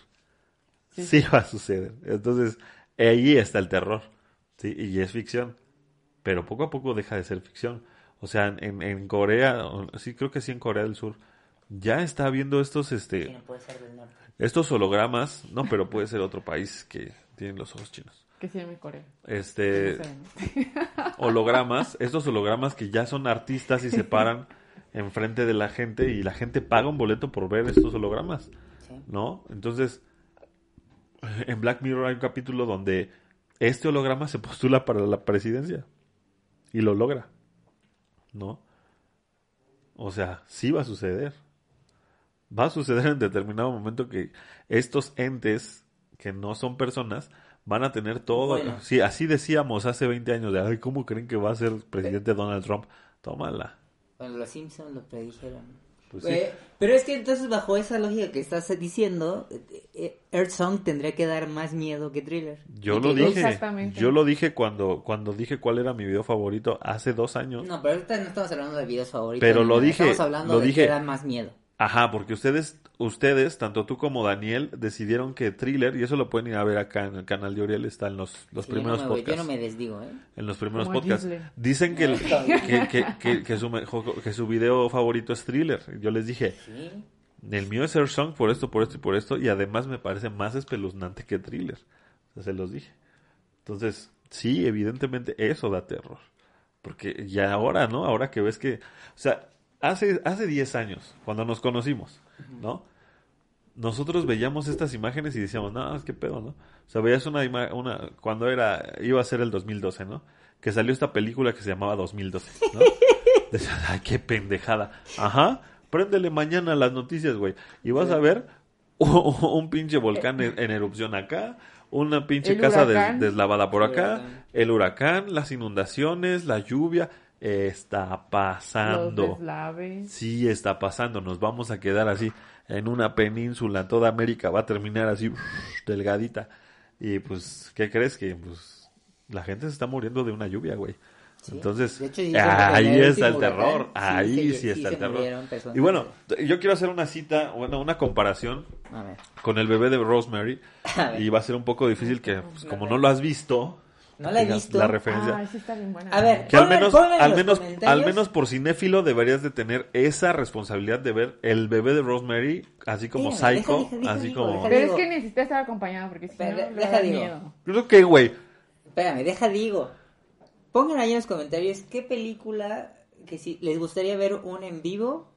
Sí, Sí. va a suceder. Entonces, ahí está el terror. ¿sí? Y es ficción. Pero poco a poco deja de ser ficción. O sea, en, en Corea, sí, creo que sí, en Corea del Sur, ya está habiendo estos, este, Sí, no puede ser del norte. estos hologramas. No, pero puede [laughs] ser otro país que tiene los ojos chinos. que se llame Corea. Este, No sé. [laughs] hologramas, estos hologramas que ya son artistas y se paran [laughs] enfrente de la gente y la gente paga un boleto por ver estos hologramas, Sí. ¿no? Entonces, en Black Mirror hay un capítulo donde este holograma se postula para la presidencia y lo logra, ¿no? O sea, sí va a suceder. Va a suceder en determinado momento que estos entes que no son personas van a tener todo. Bueno. Sí, así decíamos hace 20 años de, ay, ¿cómo creen que va a ser presidente Donald Trump? Tómala. Bueno, los Simpsons lo predijeron. Pues sí. Eh, pero es que entonces bajo esa lógica que estás diciendo, eh, eh, Earth Song tendría que dar más miedo que Thriller. Yo lo dije. Exactamente. Yo lo dije cuando, cuando dije cuál era mi video favorito hace dos años. No, pero ahorita no estamos hablando de videos favoritos. Pero lo dije, Estamos hablando lo de dije. que da más miedo. Ajá, porque ustedes, ustedes, tanto tú como Daniel, decidieron que Thriller, y eso lo pueden ir a ver acá en el canal de Uriel, está en los, los Sí, primeros no voy- podcasts. yo no me desdigo, ¿eh? En los primeros podcasts. Dicen que, el- [laughs] que, que, que, que su, que su video favorito es Thriller. Yo les dije, Sí. el mío es Air Song por esto, por esto y por esto, y además me parece más espeluznante que Thriller. O sea, se los dije. Entonces, sí, evidentemente eso da terror. Porque ya ahora, ¿no? Ahora que ves que, o sea, hace, hace 10 años, cuando nos conocimos, ¿no? Nosotros veíamos estas imágenes y decíamos, no, es que pedo, ¿no? O sea, veías una, una, cuando era, iba a ser el 2012, ¿no? Que salió esta película que se llamaba 2012, ¿no? [laughs] Decías, ay, qué pendejada. Ajá, préndele mañana las noticias, güey. Y vas a ver [laughs] un, pinche volcán en, erupción acá, una pinche El casa des- deslavada por acá, el huracán, las inundaciones, la lluvia. Está Los pasando. deslaves. Sí, está pasando. Nos vamos a quedar así en una península. Toda América va a terminar así delgadita. Y pues, ¿qué crees? Que pues la gente se está muriendo de una lluvia, güey. Sí. Entonces, hecho, ahí está el terror. sí, ahí se- sí, está el terror. Y bueno, yo quiero hacer una cita, bueno, una comparación con el bebé de Rosemary. [laughs] Y va a ser un poco difícil que, pues, como no lo has visto, No la he visto. la referencia. Ay, sí está bien buena. A ver, Que al Pongan- menos, al menos, al menos por cinéfilo deberías de tener esa responsabilidad de ver el bebé de Rosemary, así como Psycho, deja, deja, deja, así digo, como... deja. Pero digo- es que necesita estar acompañado porque si no, Espera, le deja da digo. miedo. Creo que, güey, Espérame, deja digo. Pongan ahí en los comentarios qué película que si les gustaría ver un en vivo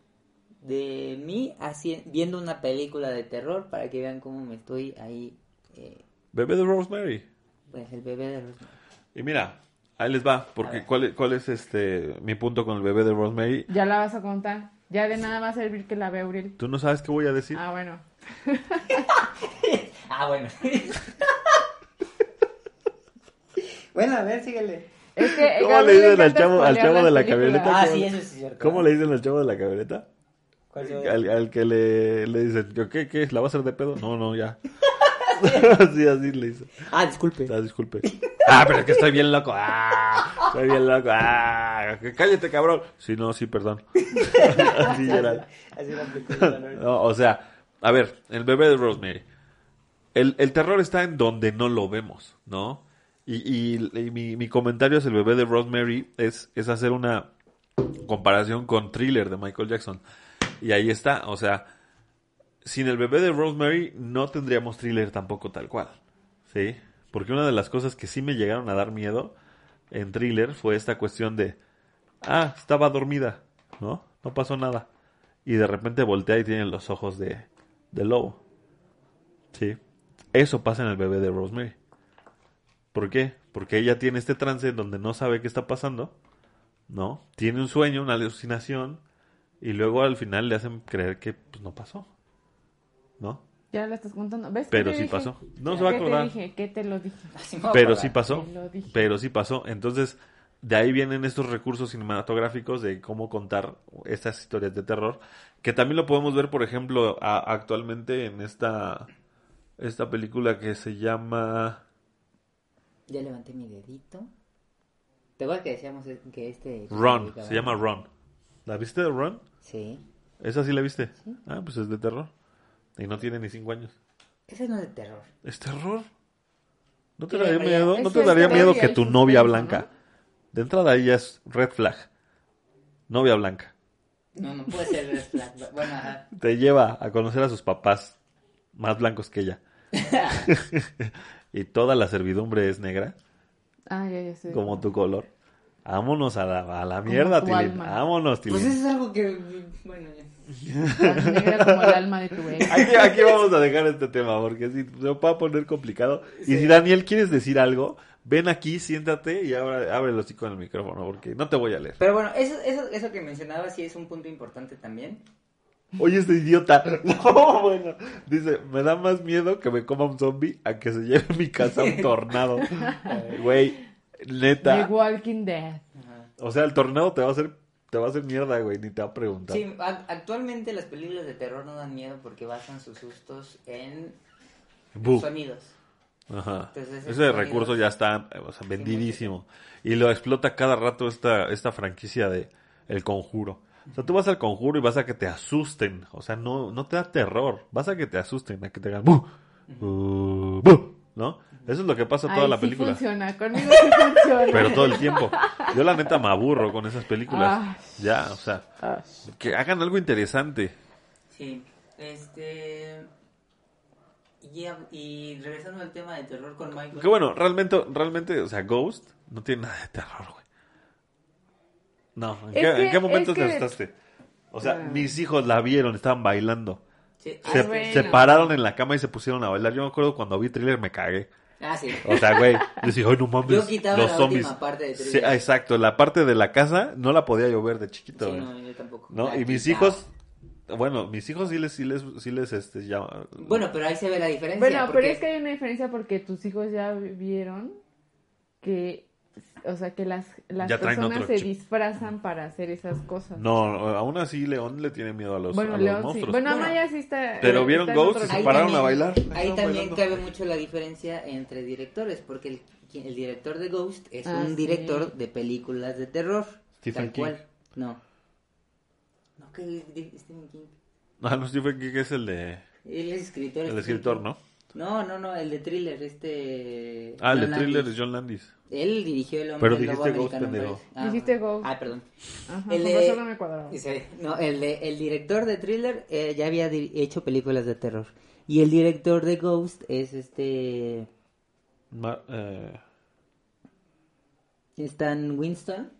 de mí haci- viendo una película de terror para que vean cómo me estoy ahí. eh, bebé de Rosemary. Pues el bebé de Rosemary. Y mira, ahí les va, porque cuál, es- cuál es este mi punto con el bebé de Rosemary. Ya la vas a contar. Ya de nada va a servir que la vea Uriel. ¿Tú no sabes qué voy a decir? Ah, bueno. [laughs] Ah, bueno. [laughs] bueno, a ver, síguele. Es que ¿Cómo le dicen al chavo- al chavo de la películas. camioneta? Ah, ¿cómo- sí, eso sí es cierto. ¿Cómo le dicen al chavo de la camioneta? Al, al que le, le dicen, ¿qué, qué? ¿La va a hacer de pedo? No, no, ya. [laughs] sí, así le dice. Ah, disculpe. Ah, disculpe. [laughs] Ah, pero es que estoy bien loco. Ah, estoy bien loco. Ah, cállate, cabrón. Sí, no, sí, perdón. [laughs] Así era. Así o sea, a ver, el bebé de Rosemary. El, el terror está en donde no lo vemos, ¿no? Y, y- y mi, mi comentario es el bebé de Rosemary es, es hacer una comparación con Thriller de Michael Jackson. Y ahí está, o sea, sin el bebé de Rosemary no tendríamos Thriller tampoco tal cual, ¿sí? Porque una de las cosas que sí me llegaron a dar miedo en Thriller fue esta cuestión de, ah, estaba dormida, ¿no? No pasó nada. Y de repente voltea y tiene los ojos de, de lobo. Sí. Eso pasa en el bebé de Rosemary. ¿Por qué? Porque ella tiene este trance donde no sabe qué está pasando, ¿no? Tiene un sueño, una alucinación, y luego al final le hacen creer que pues, no pasó, ¿no? Ya la estás contando. ¿Ves? Pero sí dije? pasó. No se va a ¿Qué te acordar. dije? ¿Qué te lo dije? [laughs] Pero acordar. sí pasó. Lo. Pero sí pasó. Entonces, de ahí vienen estos recursos cinematográficos de cómo contar estas historias de terror, que también lo podemos ver, por ejemplo, a- actualmente en esta, esta película que se llama... Ya levanté mi dedito. ¿Te acuerdas que decíamos que este... Run, se llama Run. ¿La viste de Run? Sí. ¿Esa sí la viste? Ah, pues es de terror. Y no tiene ni cinco años. Ese no es de terror. ¿Es terror? ¿No te daría miedo? ¿No te daría miedo que tu novia blanca? De entrada ya es red flag. Novia blanca. No, no puede ser red flag. [laughs] Bueno, ajá. Te lleva a conocer a sus papás más blancos que ella. [laughs] [laughs] y toda la servidumbre es negra, Ah, ya, ya sé. como tu color. Vámonos a la, a la mierda, tu Tilín. alma. Vámonos, Tilín. Pues eso es algo que... Bueno, ya. Negra como el alma de tu ex. Aquí, aquí vamos a dejar este tema porque si se va a poner complicado. Y si Daniel quieres decir algo, ven aquí, siéntate y ahora abre el hocico en el micrófono porque no te voy a leer. Pero bueno, eso, eso, eso que mencionaba sí es un punto importante también. Oye, este idiota. [laughs] No, bueno. Dice, me da más miedo que me coma un zombie a que se lleve a mi casa un tornado. [laughs] Eh, Güey, The neta. Walking Dead. O sea, el tornado te va a hacer, te va a hacer mierda, güey, ni te va a preguntar. Sí, actualmente las películas de terror no dan miedo porque basan sus sustos en Bu. sonidos. Ajá. Entonces, Ese recurso ya está eh, o sea, vendidísimo. Y lo explota cada rato esta, esta franquicia de El Conjuro. O sea, tú vas al Conjuro y vas a que te asusten. O sea, no, no te da terror. Vas a que te asusten, a que te hagan. ¡bu! ¡bu! ¿No? Eso es lo que pasa toda Ay, la sí película. funciona, conmigo sí funciona. Pero todo el tiempo. Yo la neta me aburro con esas películas. Ah. Ya, o sea, Ah, que hagan algo interesante. Sí, este... Y, regresando al tema de terror con Michael. Que bueno, realmente, realmente, o sea, Ghost no tiene nada de terror, güey. No, ¿en, qué, que- en qué momento es te que- asustaste? O sea, Ah. mis hijos la vieron, estaban bailando. Sí, Se, bueno. se pararon en la cama y se pusieron a bailar. Yo me acuerdo cuando vi thriller me cagué. Ah, sí. O sea, güey, yo decía, ay, no mames, Yo quitaba los la zombies. última parte de Sí, ah, exacto, la parte de la casa no la podía yo ver de chiquito, Sí, güey. no, yo tampoco. ¿No? La Y mis quitaba. hijos, bueno, mis hijos sí les, sí les, sí les, este, llama- Bueno, pero ahí se ve la diferencia. Bueno, porque- pero es que hay una diferencia porque tus hijos ya vieron que, o sea, que las, las personas se disfrazan para hacer esas cosas. No, aún así León le tiene miedo a los, bueno, a los León sí. monstruos. Bueno, Bueno, Amaya sí está. pero vieron está Ghost y se Ahí pararon a bailar. Ahí también bailando. cabe mucho la diferencia entre directores, porque el, director de Ghost es Ah, un sí. director de películas de terror. Stephen tal King. cual. No. No, que Stephen King. Ah, no, Stephen King es el de... Él es escritor. El escritor. ¿no? No, no, no, el de thriller, este... Ah, el de thriller es John Landis. Él dirigió el hombre Pero dijiste Ghost, pendejo. parece. Ah, Dijiste Ghost. Ah, perdón. Ajá, El de- no me cuadraba. Dice, no, el, de, el director de Thriller eh, ya había hecho películas de terror. Y el director de Ghost es este... Ma- eh, Stan Winston.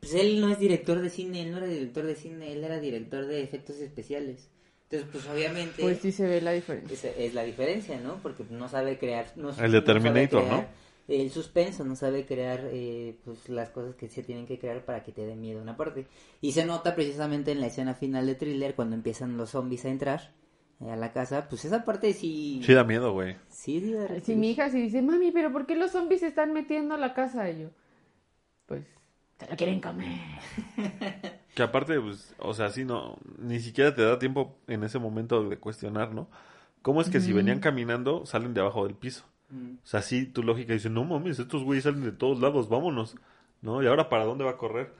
Pues él no es director de cine, él no era director de cine, él era director de efectos especiales. Entonces, pues obviamente... Pues sí se ve la diferencia. Es la diferencia, ¿no? Porque no sabe crear... No, El de no Terminator, crear ¿no? El suspenso, no sabe crear eh, pues las cosas que se tienen que crear para que te dé miedo una parte. Y se nota precisamente en la escena final de Thriller cuando empiezan los zombies a entrar eh, a la casa. Pues esa parte sí... sí da miedo, güey. Sí, sí, da- Si mi hija sí dice, mami, pero ¿por qué los zombies se están metiendo a la casa? Y yo, pues, se lo quieren comer. [laughs] Que aparte, pues, o sea, sí, no, ni siquiera te da tiempo en ese momento de cuestionar, ¿no? ¿Cómo es que si venían caminando, salen de abajo del piso? Mm. O sea, sí, tu lógica dice, no mames, estos güeyes salen de todos lados, vámonos, ¿no? ¿Y ahora para dónde va a correr?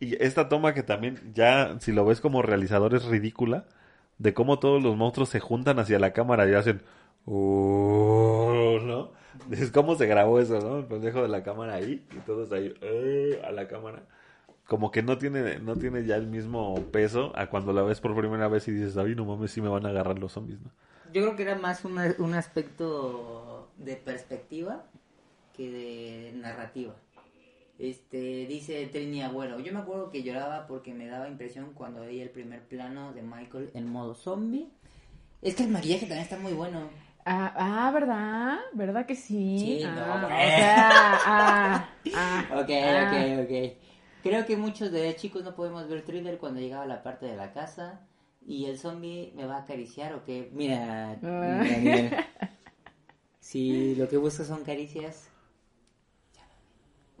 Y esta toma que también, ya, si lo ves como realizador, es ridícula, de cómo todos los monstruos se juntan hacia la cámara y hacen, "Oh", ¿no? Dices, ¿cómo se grabó eso, no? El pendejo de la cámara ahí, y todos ahí, "Eh", a la cámara. Como que no tiene, no tiene ya el mismo peso a cuando la ves por primera vez y dices, ay, no mames, sí me van a agarrar los zombies, ¿no? Yo creo que era más una- un aspecto de perspectiva que de narrativa. Este, dice Trini Agüero, yo me acuerdo que lloraba porque me daba impresión cuando veía el primer plano de Michael en modo zombie. Es que el maquillaje también está muy bueno. Ah, ah, ¿verdad? ¿Verdad que sí? Sí, ah, no, o pues. sea, ah, ah, [laughs] Ok, ah. ok, ok. Creo que muchos de chicos no podemos ver thriller cuando llegaba a la parte de la casa y el zombie me va a acariciar o qué. Mira, mira, mira. [laughs] Si lo que buscas son caricias.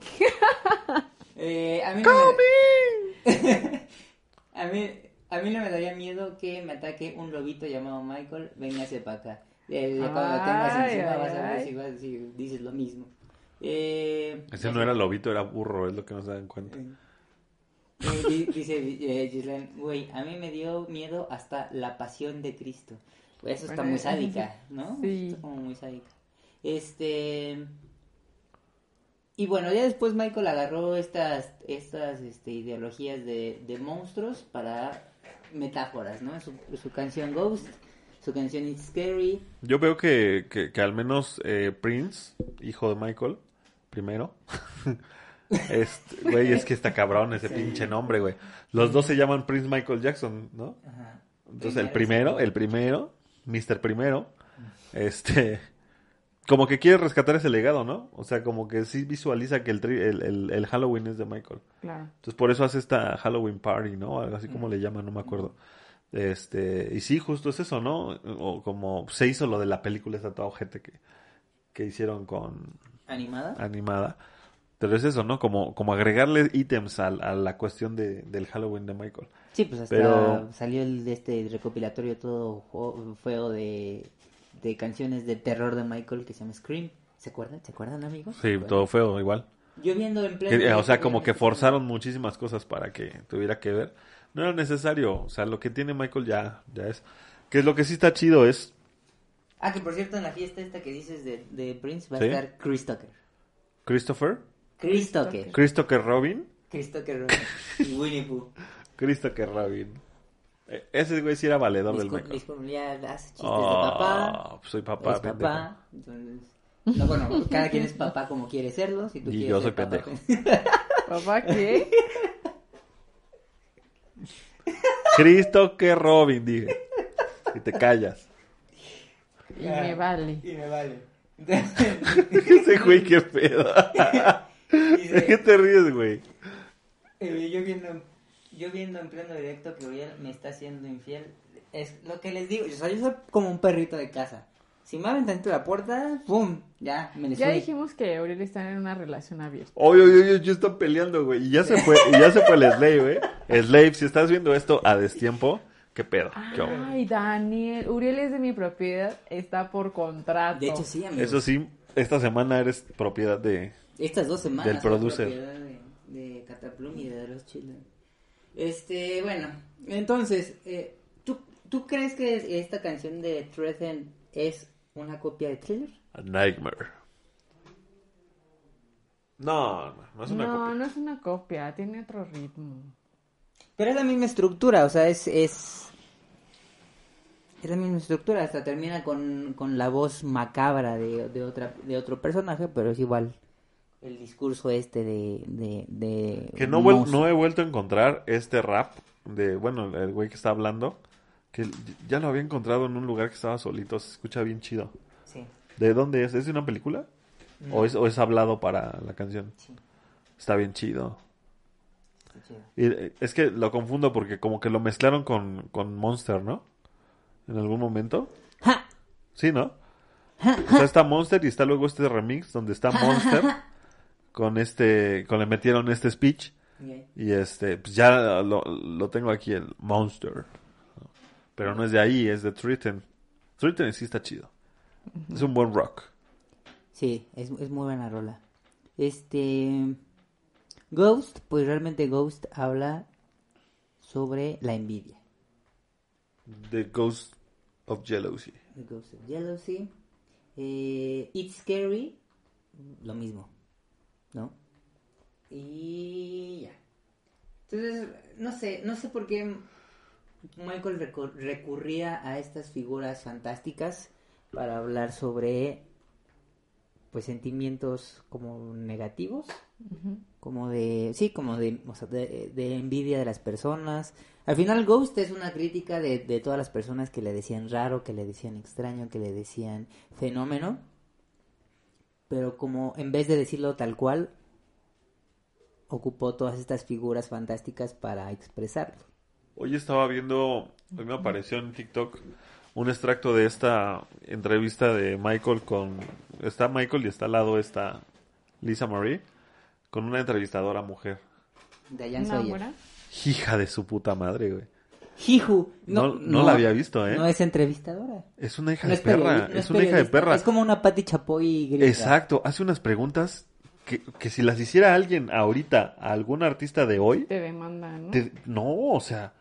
[laughs] Eh, a mí no me... [laughs] a mí a mí no me daría miedo que me ataque un lobito llamado Michael, véngase para acá. Eh, cuando tengas Ay, encima ay, vas a ver si, vas- si dices lo mismo. Eh, Ese no era lobito, era burro, es lo que no se dan cuenta. Eh, di- dice eh, Gislaine, güey, a mí me dio miedo hasta la pasión de Cristo. Güey, eso está muy sádica. ¿no? Sí. Está como muy sádica. Este... Y bueno, ya después Michael agarró estas, estas este, ideologías de, de monstruos para metáforas, ¿no? Su, su canción Ghost, su canción It's Scary. Yo veo que, que, que al menos eh, Prince, hijo de Michael, primero. [laughs] este, güey, es que está cabrón ese pinche nombre, güey. Los dos se llaman Prince Michael Jackson, ¿no? Ajá. Entonces el primero, el primero, Mr. Primero, este, como que quiere rescatar ese legado, ¿no? O sea, como que sí visualiza que el, tri- el, el, el Halloween es de Michael. Claro. Entonces por eso hace esta Halloween Party, ¿no? Algo así como le llaman, no me acuerdo. Este, y sí, justo es eso, ¿no? O como se hizo lo de la película esta toda ojete que, que hicieron con ¿Animada? animada. Pero es eso, ¿no? Como, como agregarle ítems a, a la cuestión de, del Halloween de Michael. Sí, pues hasta Pero- salió el de este recopilatorio todo feo de, de canciones de terror de Michael que se llama Scream. ¿Se acuerdan? ¿Se acuerdan, amigos? Sí, todo feo igual. Yo viendo en pleno... Eh, o sea, como que forzaron muchísimas cosas para que tuviera que ver. No era necesario. O sea, lo que tiene Michael ya, ya es. Que lo que sí está chido es. Ah, que por cierto, en la fiesta esta que dices de, de Prince va ¿Sí? a estar Chris Tucker. Christopher. Chris Tucker. Chris Tucker Robin. Chris Tucker Robin. y Winnie Pooh. [laughs] Chris Tucker Robin. Eh, Ese güey sí era valedor del Discul- Michael. discul- ya hace chistes Oh, de papá. Soy papá, es papá. Entonces... No, bueno, cada quien es papá como quiere serlo. Si tú Y quieres yo soy papá, pendejo. [laughs] ¿Papá qué? Chris Tucker Robin, dije. Y te callas. Y me vale. Y me vale. Ese güey, qué pedo. [laughs] ¿De qué te ríes, güey? Eh, yo viendo yo viendo en pleno directo que Uriel me está haciendo infiel es lo que les digo o sea yo soy como un perrito de casa si me abren tantito la puerta pum ya me les Ya fui. dijimos que Aurel está en una relación abierta. Oye, oye, oye, yo están peleando, güey. Y ya se fue, y ya se fue el Slave, eh. Slave, si estás viendo esto a destiempo, qué pedo. ¿Qué? Ay, Daniel, Uriel es de mi propiedad, está por contrato. de hecho sí amigos. Eso sí, esta semana eres propiedad de. estas dos semanas Del producer. propiedad de, de Cataplum y de los Children este bueno entonces eh, ¿tú, ¿tú crees que esta canción de Threaten es una copia de Thriller? A Nightmare. No, no, no es una no, copia. no es una copia, tiene otro ritmo. Pero es la misma estructura, o sea, es... es... Es la misma estructura, hasta termina con, con la voz macabra de, de, otra, de otro personaje, pero es igual el discurso este de... de, de Que no, no he vuelto a encontrar este rap de, bueno, el güey que está hablando. Que ya lo había encontrado en un lugar que estaba solito. Se escucha bien chido. Sí, ¿De dónde es? ¿Es de una película? ¿O, es, ¿O es hablado para la canción? sí, Está bien chido. está chido. Y eh, es que lo confundo porque como que lo mezclaron con, con Monster, ¿no? En algún momento. ¡Ja! Sí, ¿no? O sea, está Monster y está luego este remix donde está Monster con este, con le metieron este speech y este, pues ya lo, lo tengo aquí el Monster. Pero no es de ahí, es de Triton. Triton sí está chido. Es un buen rock. Sí, es, es muy buena rola. Este... Ghost, pues realmente Ghost habla sobre la envidia. The Ghost of Jealousy. The Ghost of Jealousy. Eh, It's Scary, lo mismo, ¿no? Y ya. Entonces, no sé, no sé por qué Michael recu- recurría a estas figuras fantásticas para hablar sobre pues sentimientos como negativos, como de, sí, como de, o sea, de, de envidia de las personas. Al final Ghost es una crítica de, de todas las personas que le decían raro, que le decían extraño, que le decían fenómeno, pero como en vez de decirlo tal cual, ocupó todas estas figuras fantásticas para expresarlo. Hoy estaba viendo, hoy me apareció en TikTok un extracto de esta entrevista de Michael con, está Michael y está al lado esta Lisa Marie con una entrevistadora mujer. ¿Una Sawyer. Hija de su puta madre, güey. Hiju. No- no la había visto, ¿eh? No es entrevistadora. Es una hija No de perra. no es una hija de perra. Es como una Patti Chapoy gringa. Exacto. Hace unas preguntas que, que si las hiciera alguien ahorita, a algún artista de hoy, Te demanda, ¿no? te- no, o sea.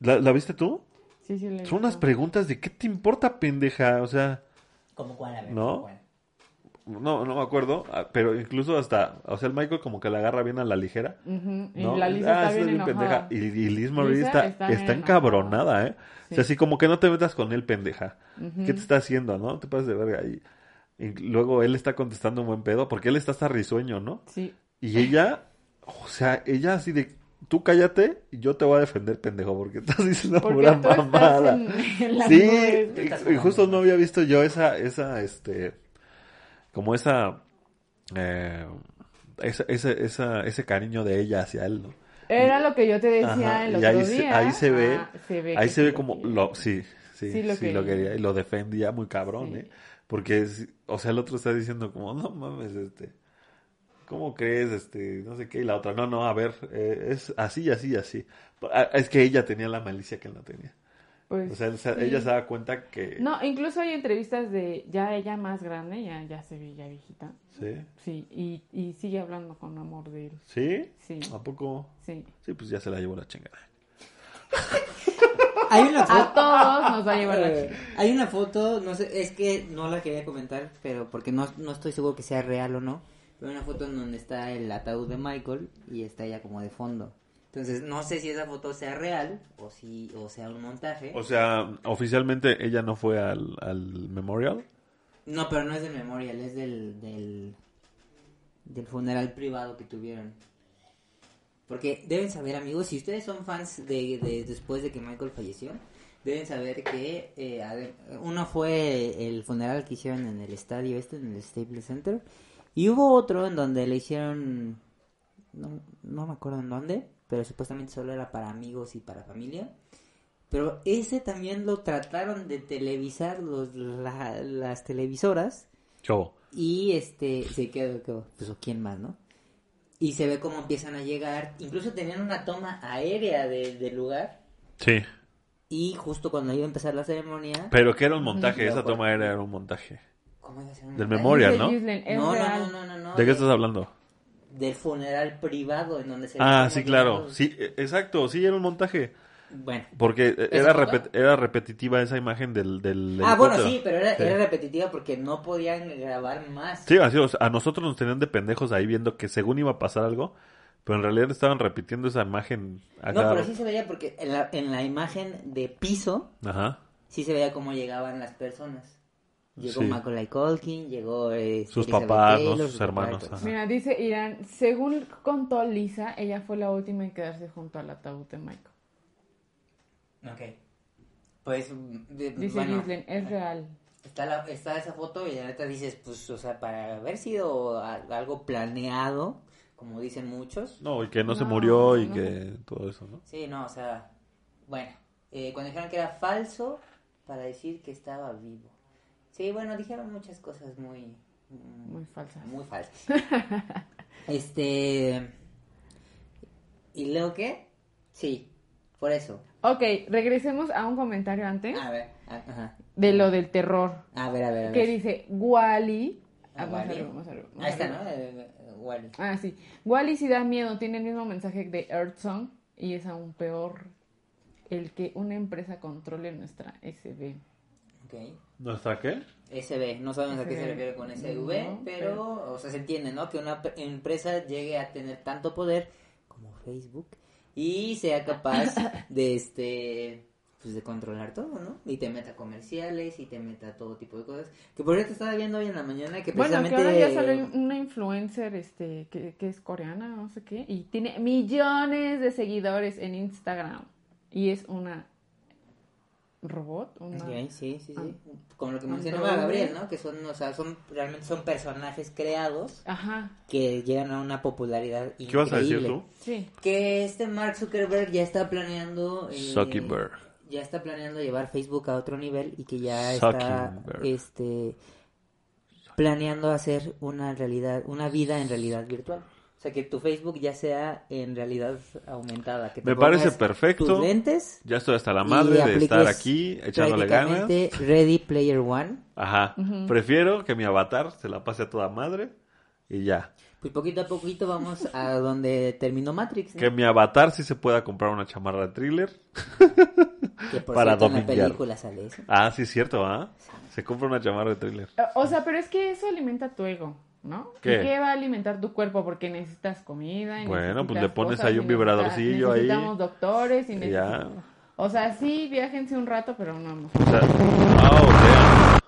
¿La, la viste tú? Sí, sí, le Son unas preguntas de ¿qué te importa, pendeja? O sea, ¿Cómo cuál? A ver, ¿No? no, no me acuerdo, ah, pero incluso hasta, o sea, el Michael como que la agarra bien a la ligera. Ujú, Y ¿no? la Lisa Ah, está bien enojada. Y, y Liz Marie Lisa está, está está, encabronada, ¿eh? O sea, Sí. así como que no te metas con él, pendeja. ¿Qué te está haciendo, no? Te pasas de verga. Y, y luego él está contestando un buen pedo, porque él está hasta risueño, ¿no? Sí. Y ella, o sea, ella así de, tú cállate y yo te voy a defender, pendejo, porque [laughs] estás diciendo pura mamada. [laughs] Sí, y, y justo no había visto yo esa, esa, este, como esa, eh, esa, ese, esa, ese cariño de ella hacia él, ¿no? Era lo que yo te decía el y otro ahí se, ahí se ve, Ah, se ve ahí se ve como, lo, sí, sí, Sí sí, lo lo quería. quería y lo defendía muy cabrón, Sí. ¿eh? Porque, es- o sea, el otro está diciendo como, no mames, este, ¿cómo crees? Este, no sé qué, y la otra, no, no, a ver, eh, es así, así, así. Ah, Es que ella tenía la malicia que él no tenía. Pues, O sea, él se- sí. ella se da cuenta que, No, incluso hay entrevistas de ya ella más grande, ya, ya se ve ya viejita. ¿sí? Sí, y, y sigue hablando con amor de él. ¿Sí? Sí, ¿A poco? sí. Sí, pues ya se la llevó la chingada. [laughs] Hay una A foto. todos nos va a llevar la Eh, chica. hay una foto, no sé, es que no la quería comentar, pero porque no, no estoy seguro que sea real o no. Pero una foto en donde está el ataúd de Michael y está ella como de fondo. Entonces, no sé si esa foto sea real o si o sea un montaje. O sea, oficialmente ella no fue al, al memorial. No, pero no es del memorial, es del, del, del funeral privado que tuvieron. Porque deben saber, amigos, si ustedes son fans de, de después de que Michael falleció, deben saber que eh, uno fue el funeral que hicieron en el estadio este, en el Staples Center, y hubo otro en donde le hicieron, no, no me acuerdo en dónde, pero supuestamente solo era para amigos y para familia. Pero ese también lo trataron de televisar los, la- las televisoras Chavo. y este se quedó, quedó, pues quién más, ¿no? Y se ve cómo empiezan a llegar, incluso tenían una toma aérea de- del lugar Sí. y justo cuando iba a empezar la ceremonia, Pero que era un montaje, esa toma era, era un montaje. ¿Cómo iba a ser un Del memorial, ¿no? No, no, real. no, no, no, no, ¿De qué estás hablando? Del funeral privado en donde se Ah, sí, claro. Sí, e- exacto, sí, era un montaje. Bueno. Porque ¿Esa era, repet- era repetitiva esa imagen del, del Ah, bueno, sí, pero era, Sí. era repetitiva porque no podían grabar más. Sí, así, o sea, a nosotros nos tenían de pendejos ahí viendo que según iba a pasar algo, pero en realidad estaban repitiendo esa imagen acá. No, pero sí se veía porque en la, en la imagen de piso Ajá. sí se veía cómo llegaban las personas. Llegó Sí. Macaulay Culkin, llegó eh, Sus Elizabeth papás, ¿no? Taylor, Sus papás, hermanos, ajá. Mira, dice Irán, según contó Lisa, ella fue la última en quedarse junto al ataúd de Michael. Ok. Pues, de- Dice bueno, es real. está, la, está esa foto y la neta dices, pues, o sea, para haber sido a- algo planeado, como dicen muchos. No, y que no, se No, murió y no. que todo eso, ¿no? Sí, no, o sea, bueno, eh, cuando dijeron que era falso, para decir que estaba vivo. Sí, bueno, dijeron muchas cosas muy... Muy falsas. Muy falsas. [laughs] este... ¿Y luego qué? Sí, por eso. Ok, regresemos a un comentario antes A ver, ajá. de lo del terror. A ver, a ver, a Que ver. dice, Wally. Ah, Ah, vamos a Wall-E. ver, vamos a ver, vamos Ahí está. ¿no? Wall-E. Ah, sí. Wally sí da miedo, tiene el mismo mensaje de Earth Song y es aún peor el que una empresa controle nuestra SB. Ok. ¿Nuestra qué? SB, no sabemos a qué se refiere con SV, No, pero, o sea, se entiende, ¿no? Que una empresa llegue a tener tanto poder como Facebook y sea capaz [laughs] de, este, pues de controlar todo, ¿no? Y te meta comerciales y te meta todo tipo de cosas. Que por cierto estaba viendo hoy en la mañana que Bueno, que precisamente... ahora ya salió una influencer este que, que es coreana, no sé qué, y tiene millones de seguidores en Instagram. Y es una robot, una... Ok, sí, sí, sí. Ah. Como lo que mencionaba Gabriel, ¿no? Que son, o sea, son, realmente son personajes creados Ajá, que llegan a una popularidad increíble. ¿Qué vas a decir tú? sí. Que este Mark Zuckerberg ya está planeando... eh, Zuckerberg. Ya está planeando llevar Facebook a otro nivel y que ya está, Zuckerberg. este, planeando hacer una realidad, una vida en realidad virtual. O sea, que tu Facebook ya sea en realidad aumentada. Que te Me parece perfecto. Tus lentes. Ya estoy hasta la madre de estar aquí echándole ganas. prácticamente Ready Player One. Ajá. Prefiero que mi avatar se la pase a toda madre y ya. Pues poquito a poquito vamos a donde terminó Matrix. ¿no? Que mi avatar sí se pueda comprar una chamarra de thriller. [laughs] Que por para cierto, en la película sale eso. Ah, sí, es cierto, ¿ah? Se compra una chamarra de thriller. O sea, pero es que eso alimenta tu ego, ¿no? ¿Qué? ¿Y qué va a alimentar tu cuerpo? Porque necesitas comida. y Bueno, pues le pones cosas, ahí un vibradorcillo ahí. Necesitamos doctores y Ya. necesitamos... O sea, sí, viajense un rato, pero no vamos. O sea, ah, o sea.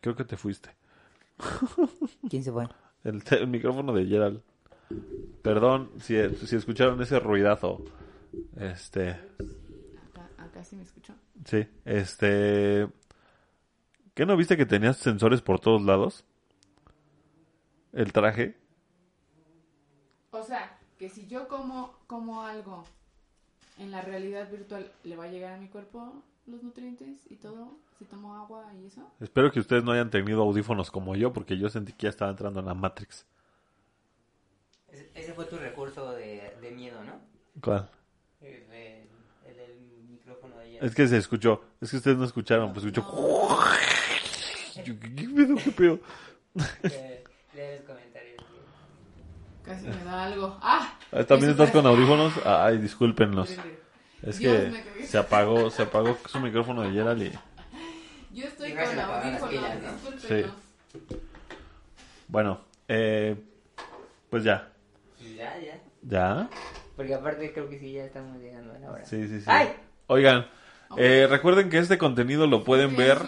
Creo que te fuiste. [laughs] ¿Quién se fue? El, micrófono de Gerald. Perdón si, si escucharon ese ruidazo. Este, Acá, acá sí me escuchó. sí, este. ¿Qué no viste que tenías sensores por todos lados? El traje. O sea, que si yo como, como algo en la realidad virtual, ¿le va a llegar a mi cuerpo los nutrientes y todo? Si tomo agua y eso. Espero que ustedes no hayan tenido audífonos como yo, porque yo sentí que ya estaba entrando en la Matrix. Ese- Ese fue tu recurso de, de miedo, ¿no? ¿Cuál? El, el- el micrófono de ella. Es que se escuchó. Es que ustedes no escucharon, pues escuchó. Yo, ¿Qué qué pedo? ¿Qué pedo? [laughs] Lee los comentarios. Casi me da algo. ¡Ah! Ah, ¿También estás con audífonos? Ay, discúlpenlos. Es Dios, que se apagó, se apagó su micrófono de Gerald y... Yo estoy con audífonos, ¿no? discúlpenos. Bueno, eh, pues ya. Ya, ya. ¿Ya? Porque aparte creo que sí, ya estamos llegando a la hora. Sí, sí, sí. ¡Ay! Oigan, eh, recuerden que este contenido lo pueden ver...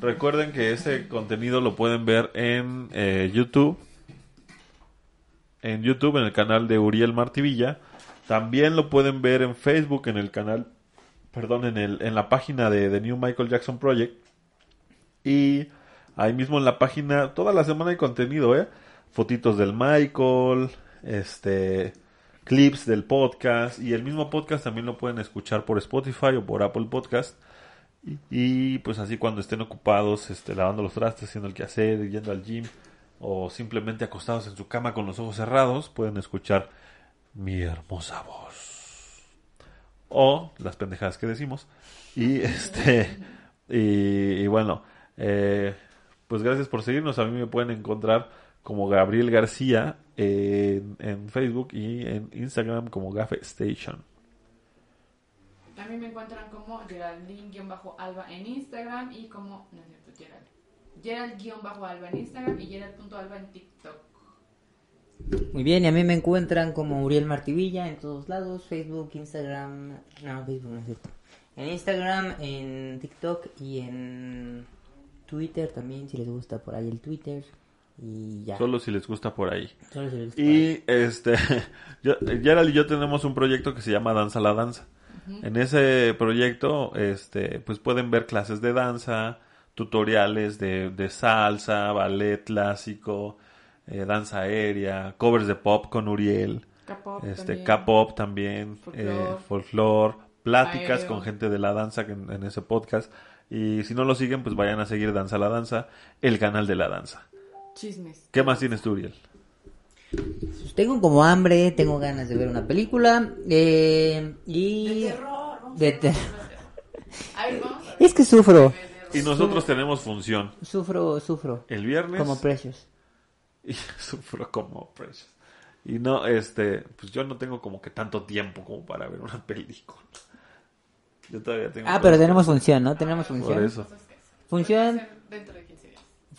Recuerden que este contenido lo pueden ver en eh, YouTube. En YouTube, en el canal de Uriel Martivilla. También lo pueden ver en Facebook, en el canal, perdón, en, el, en la página de The New Michael Jackson Project. Y ahí mismo en la página, toda la semana hay contenido, ¿eh? Fotitos del Michael, este, clips del podcast. Y el mismo podcast también lo pueden escuchar por Spotify o por Apple Podcast. Y, pues así cuando estén ocupados, este, lavando los trastes, haciendo el quehacer, yendo al gym o simplemente acostados en su cama con los ojos cerrados, pueden escuchar mi hermosa voz o las pendejadas que decimos. Y [laughs] este y, y bueno, eh, pues gracias por seguirnos. A mí me pueden encontrar como Gabriel García en, en Facebook y en Instagram como Gafe Station. A mí me encuentran como Geraldine-Alba en Instagram y como, no es cierto, Gerald. Gerald-Alba en Instagram y Gerald.alba en TikTok. Muy bien, y a mí me encuentran como Uriel Martivilla en todos lados, Facebook, Instagram, no, Facebook no es cierto. En Instagram, en TikTok y en Twitter también, si les gusta por ahí el Twitter. Y ya. Solo si les gusta por ahí. Solo si les gusta por ahí. Y este, [laughs] yo, Gerald y yo tenemos un proyecto que se llama Danza la Danza. En ese proyecto, este, pues pueden ver clases de danza, tutoriales de, de salsa, ballet clásico, eh, danza aérea, covers de pop con Uriel, K-pop este, también. También, eh, folclore, pláticas Aéreo. con gente de la danza en, en ese podcast. Y si no lo siguen, pues vayan a seguir Danza la Danza, el canal de la danza. Chismes. ¿Qué más tienes tú, Uriel? Tengo como hambre, tengo ganas de ver una película. Eh, y. De terror. Ahí vamos a ver. Es que sufro, Y nosotros tenemos función sufro, sufro. el viernes. Como Precious. [laughs] y sufro como Precious. Y no, este, pues yo no tengo como que tanto tiempo como para ver una [laughs] película. Yo todavía tengo. Ah, pero tenemos función, ¿no? Tenemos función. Por eso. Función, Puede ser Dentro de 15 días.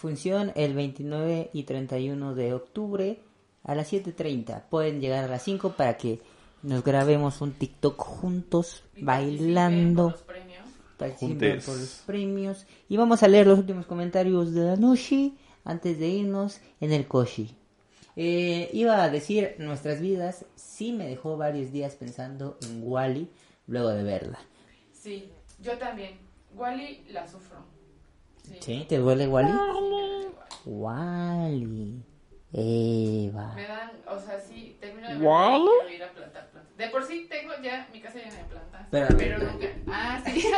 Función el 29 y 31 de octubre a las 7.30. Pueden llegar a las 5 para que nos grabemos un TikTok juntos, Y bailando. por los premios. participen por los premios. Y vamos a leer los últimos comentarios de la noche antes de irnos en el Koshi. Eh, iba a decir, nuestras vidas sí me dejó varios días pensando en Wally luego de verla. Sí, yo también. Wally la sufro. Sí. ¿Sí? ¿Te duele Wally? Wally. Wally. Eva. Me dan, o sea, sí, termino de ¿Wally? quiero ir a plantar plantas. De por sí tengo ya mi casa llena de plantas. Pero, nunca. Ah, sí.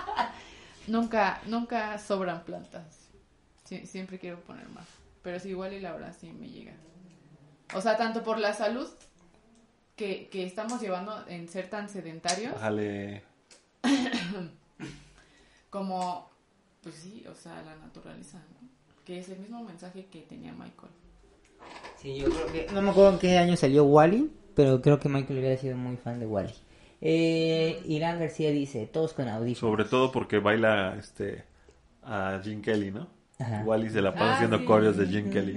[laughs] nunca, nunca sobran plantas. Sí, siempre quiero poner más. Pero sí, igual y la verdad sí me llega. O sea, tanto por la salud que, que estamos llevando en ser tan sedentarios, [coughs] como, pues sí, o sea, la naturaleza, ¿no? Que es el mismo mensaje que tenía Michael. Sí, yo creo que... No me acuerdo en qué año salió Wally, pero creo que Michael hubiera sido muy fan de Wally. Eh, Irán García dice, todos con audífonos. Sobre todo porque baila este a Jim Kelly, ¿no? Ajá. Wally se la pasa Ah, haciendo sí. coreos de Jim Kelly.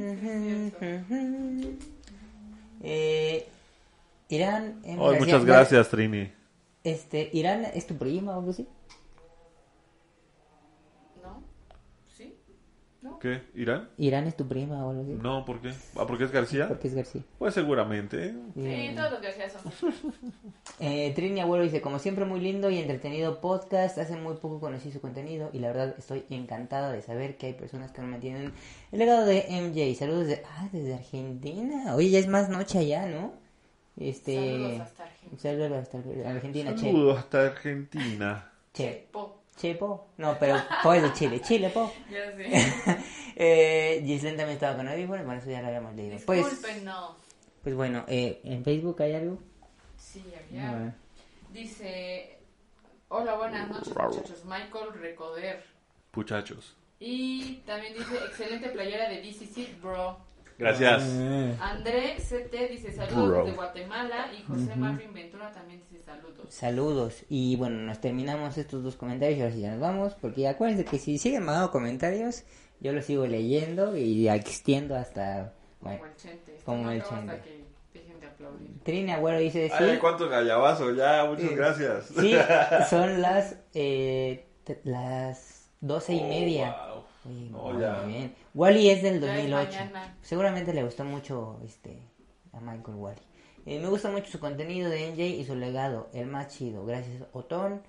Eh, Irán... Oh, García- muchas gracias, Trini. Este, Irán es tu prima o algo así. ¿No? ¿Sí? ¿Qué? ¿Irán? Irán es tu prima o algo así. No, ¿por qué? Ah, ¿porque es García? Porque es García. Pues seguramente. ¿eh? Sí, todos los García son. [laughs] Eh, Trini Abuelo dice, como siempre muy lindo y entretenido podcast, hace muy poco conocí su contenido y la verdad estoy encantada de saber que hay personas que no me entienden. El legado de MJ, saludos de... Ah, desde Argentina. Oye, ya es más noche allá, ¿no? Este... Saludos hasta Argentina. Saludos hasta Argentina, che. Saludos hasta Argentina. Che. Che, po. No, pero po es de Chile. Chile, po. [laughs] Ya sé. [laughs] eh, Gislen también estaba con audífonos, bueno, eso ya lo habíamos leído. Pues, Discúlpenos. pues bueno, eh, ¿en Facebook hay algo? Sí, había. No, Dice: Hola, buenas noches, muchachos. Michael Recoder. Muchachos. Y también dice: Excelente playera de DCC, bro. Gracias. André CT dice: Saludos Bro. desde Guatemala. Y José Marvin Ventura también dice: Saludos. Saludos. Y bueno, nos terminamos estos dos comentarios y ahora sí ya nos vamos. Porque acuérdense que si siguen mandando comentarios, yo los sigo leyendo y extiendo hasta... Bueno, Como el Chente. como el Chente. que dejen de aplaudir. Trina Agüero dice... Sí, Ay, cuánto gallabazo, ya, muchas Sí. gracias. sí, [laughs] son las... Eh, las doce y Oh, media. wow. Oye, Oh, muy bien. Wally es del Ya es 2008. mañana. Seguramente le gustó mucho este a Michael Wally. Eh, me gusta mucho su contenido de NJ y su legado, el más chido. Gracias, Otón.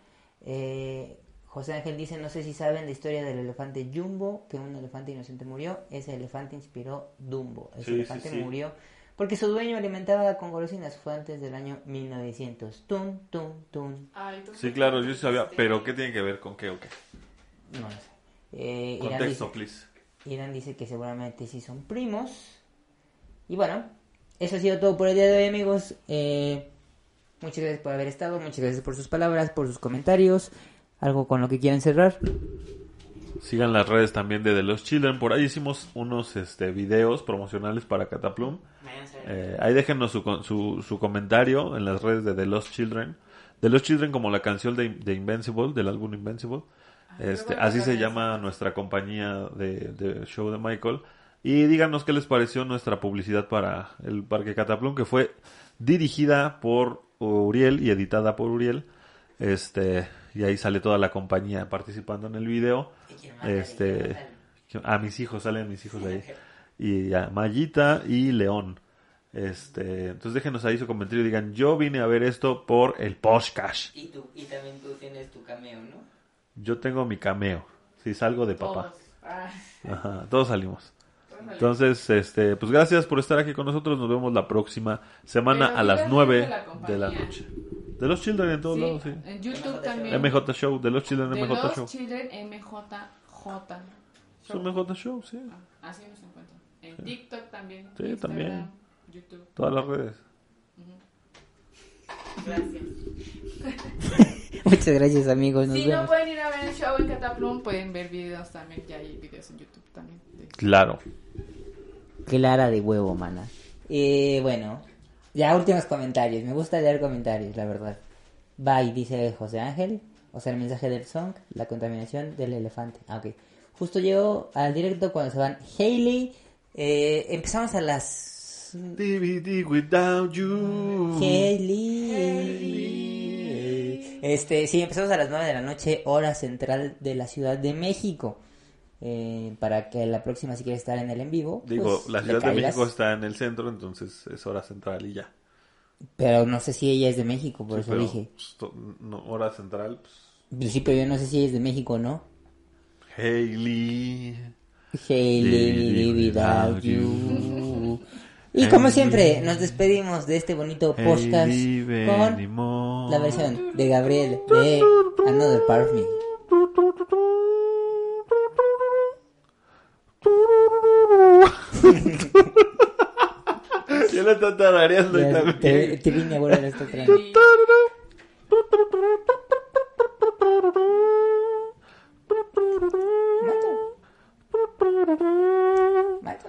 Eh, José Ángel dice, no sé si saben la historia del elefante Jumbo, que un elefante inocente murió. Ese elefante inspiró Dumbo. Ese Sí, elefante sí. murió porque su dueño alimentaba con golosinas. Fue antes del año 1900. Tum, tum, tum. Ay, Sí, claro, yo sabía, pero ¿qué tiene que ver con qué o qué? No lo sé. Eh, Irán Contexto, dice- please. Irán dice que seguramente sí son primos. Y bueno, eso ha sido todo por el día de hoy, amigos. Eh, muchas gracias por haber estado, muchas gracias por sus palabras, por sus comentarios. ¿Algo con lo que quieran cerrar? Sigan las redes también de The Lost Children. Por ahí hicimos unos este, videos promocionales para Cataplum. Eh, ahí déjenos su, con- su, su comentario en las redes de The Lost Children. The Lost Children como la canción de, de Invincible, del álbum Invincible. Este, así se llama nuestra compañía de, de show de Michael. Y díganos qué les pareció nuestra publicidad para el Parque Cataplum, que fue dirigida por Uriel y editada por Uriel. Este, y ahí sale toda la compañía participando en el video. Este, a mis hijos, salen mis hijos de ahí. Y a Mayita y León. Este, entonces déjenos ahí su comentario y digan, yo vine a ver esto por el podcast. Y, tú, y también tú tienes tu cameo, ¿no? Yo tengo mi cameo. Si salgo de papá. Todos. Ajá, todos salimos. Entonces, este, pues gracias por estar aquí con nosotros. Nos vemos la próxima semana Pero a las digan 9 de la de la noche. De los Children en todos Sí, lados, sí. En YouTube también. MJ Show, de los Children De MJ los Show. Children MJJ. Es un MJ Show, sí. Ah, Así nos encuentran. En TikTok también. Sí, Instagram, también. YouTube. Todas las redes. Gracias. Muchas gracias, amigos. Nos Si no vemos. pueden ir a ver el show en Cataplum, pueden ver videos también. Ya hay videos en YouTube también. de- Claro. Clara de huevo, mana. Y bueno, ya últimos comentarios. Me gusta leer comentarios, la verdad. Bye, dice José Ángel. O sea, el mensaje del song, la contaminación del elefante. Ah, ok. Justo llegó al directo cuando se van Hailey. Eh, empezamos a las... DVD without you. Hailey. Este, sí, empezamos a las 9 de la noche, hora central de la Ciudad de México. Eh, para que la próxima, si quieres estar en el en vivo. Digo, pues, la Ciudad de. México está en el centro, entonces es hora central y ya. Pero no sé si ella es de México, por Sí, eso pero, dije. pues, to- no, hora central, pues, Pues sí, pero yo no sé si ella es de México o no. Hailey. Hailey, without you. Y como siempre, nos despedimos de este bonito podcast con la versión de Gabriel de Another Part of Me. [laughs] Yo lo estoy tarareando y también. te, te vine a volver [laughs] Macho.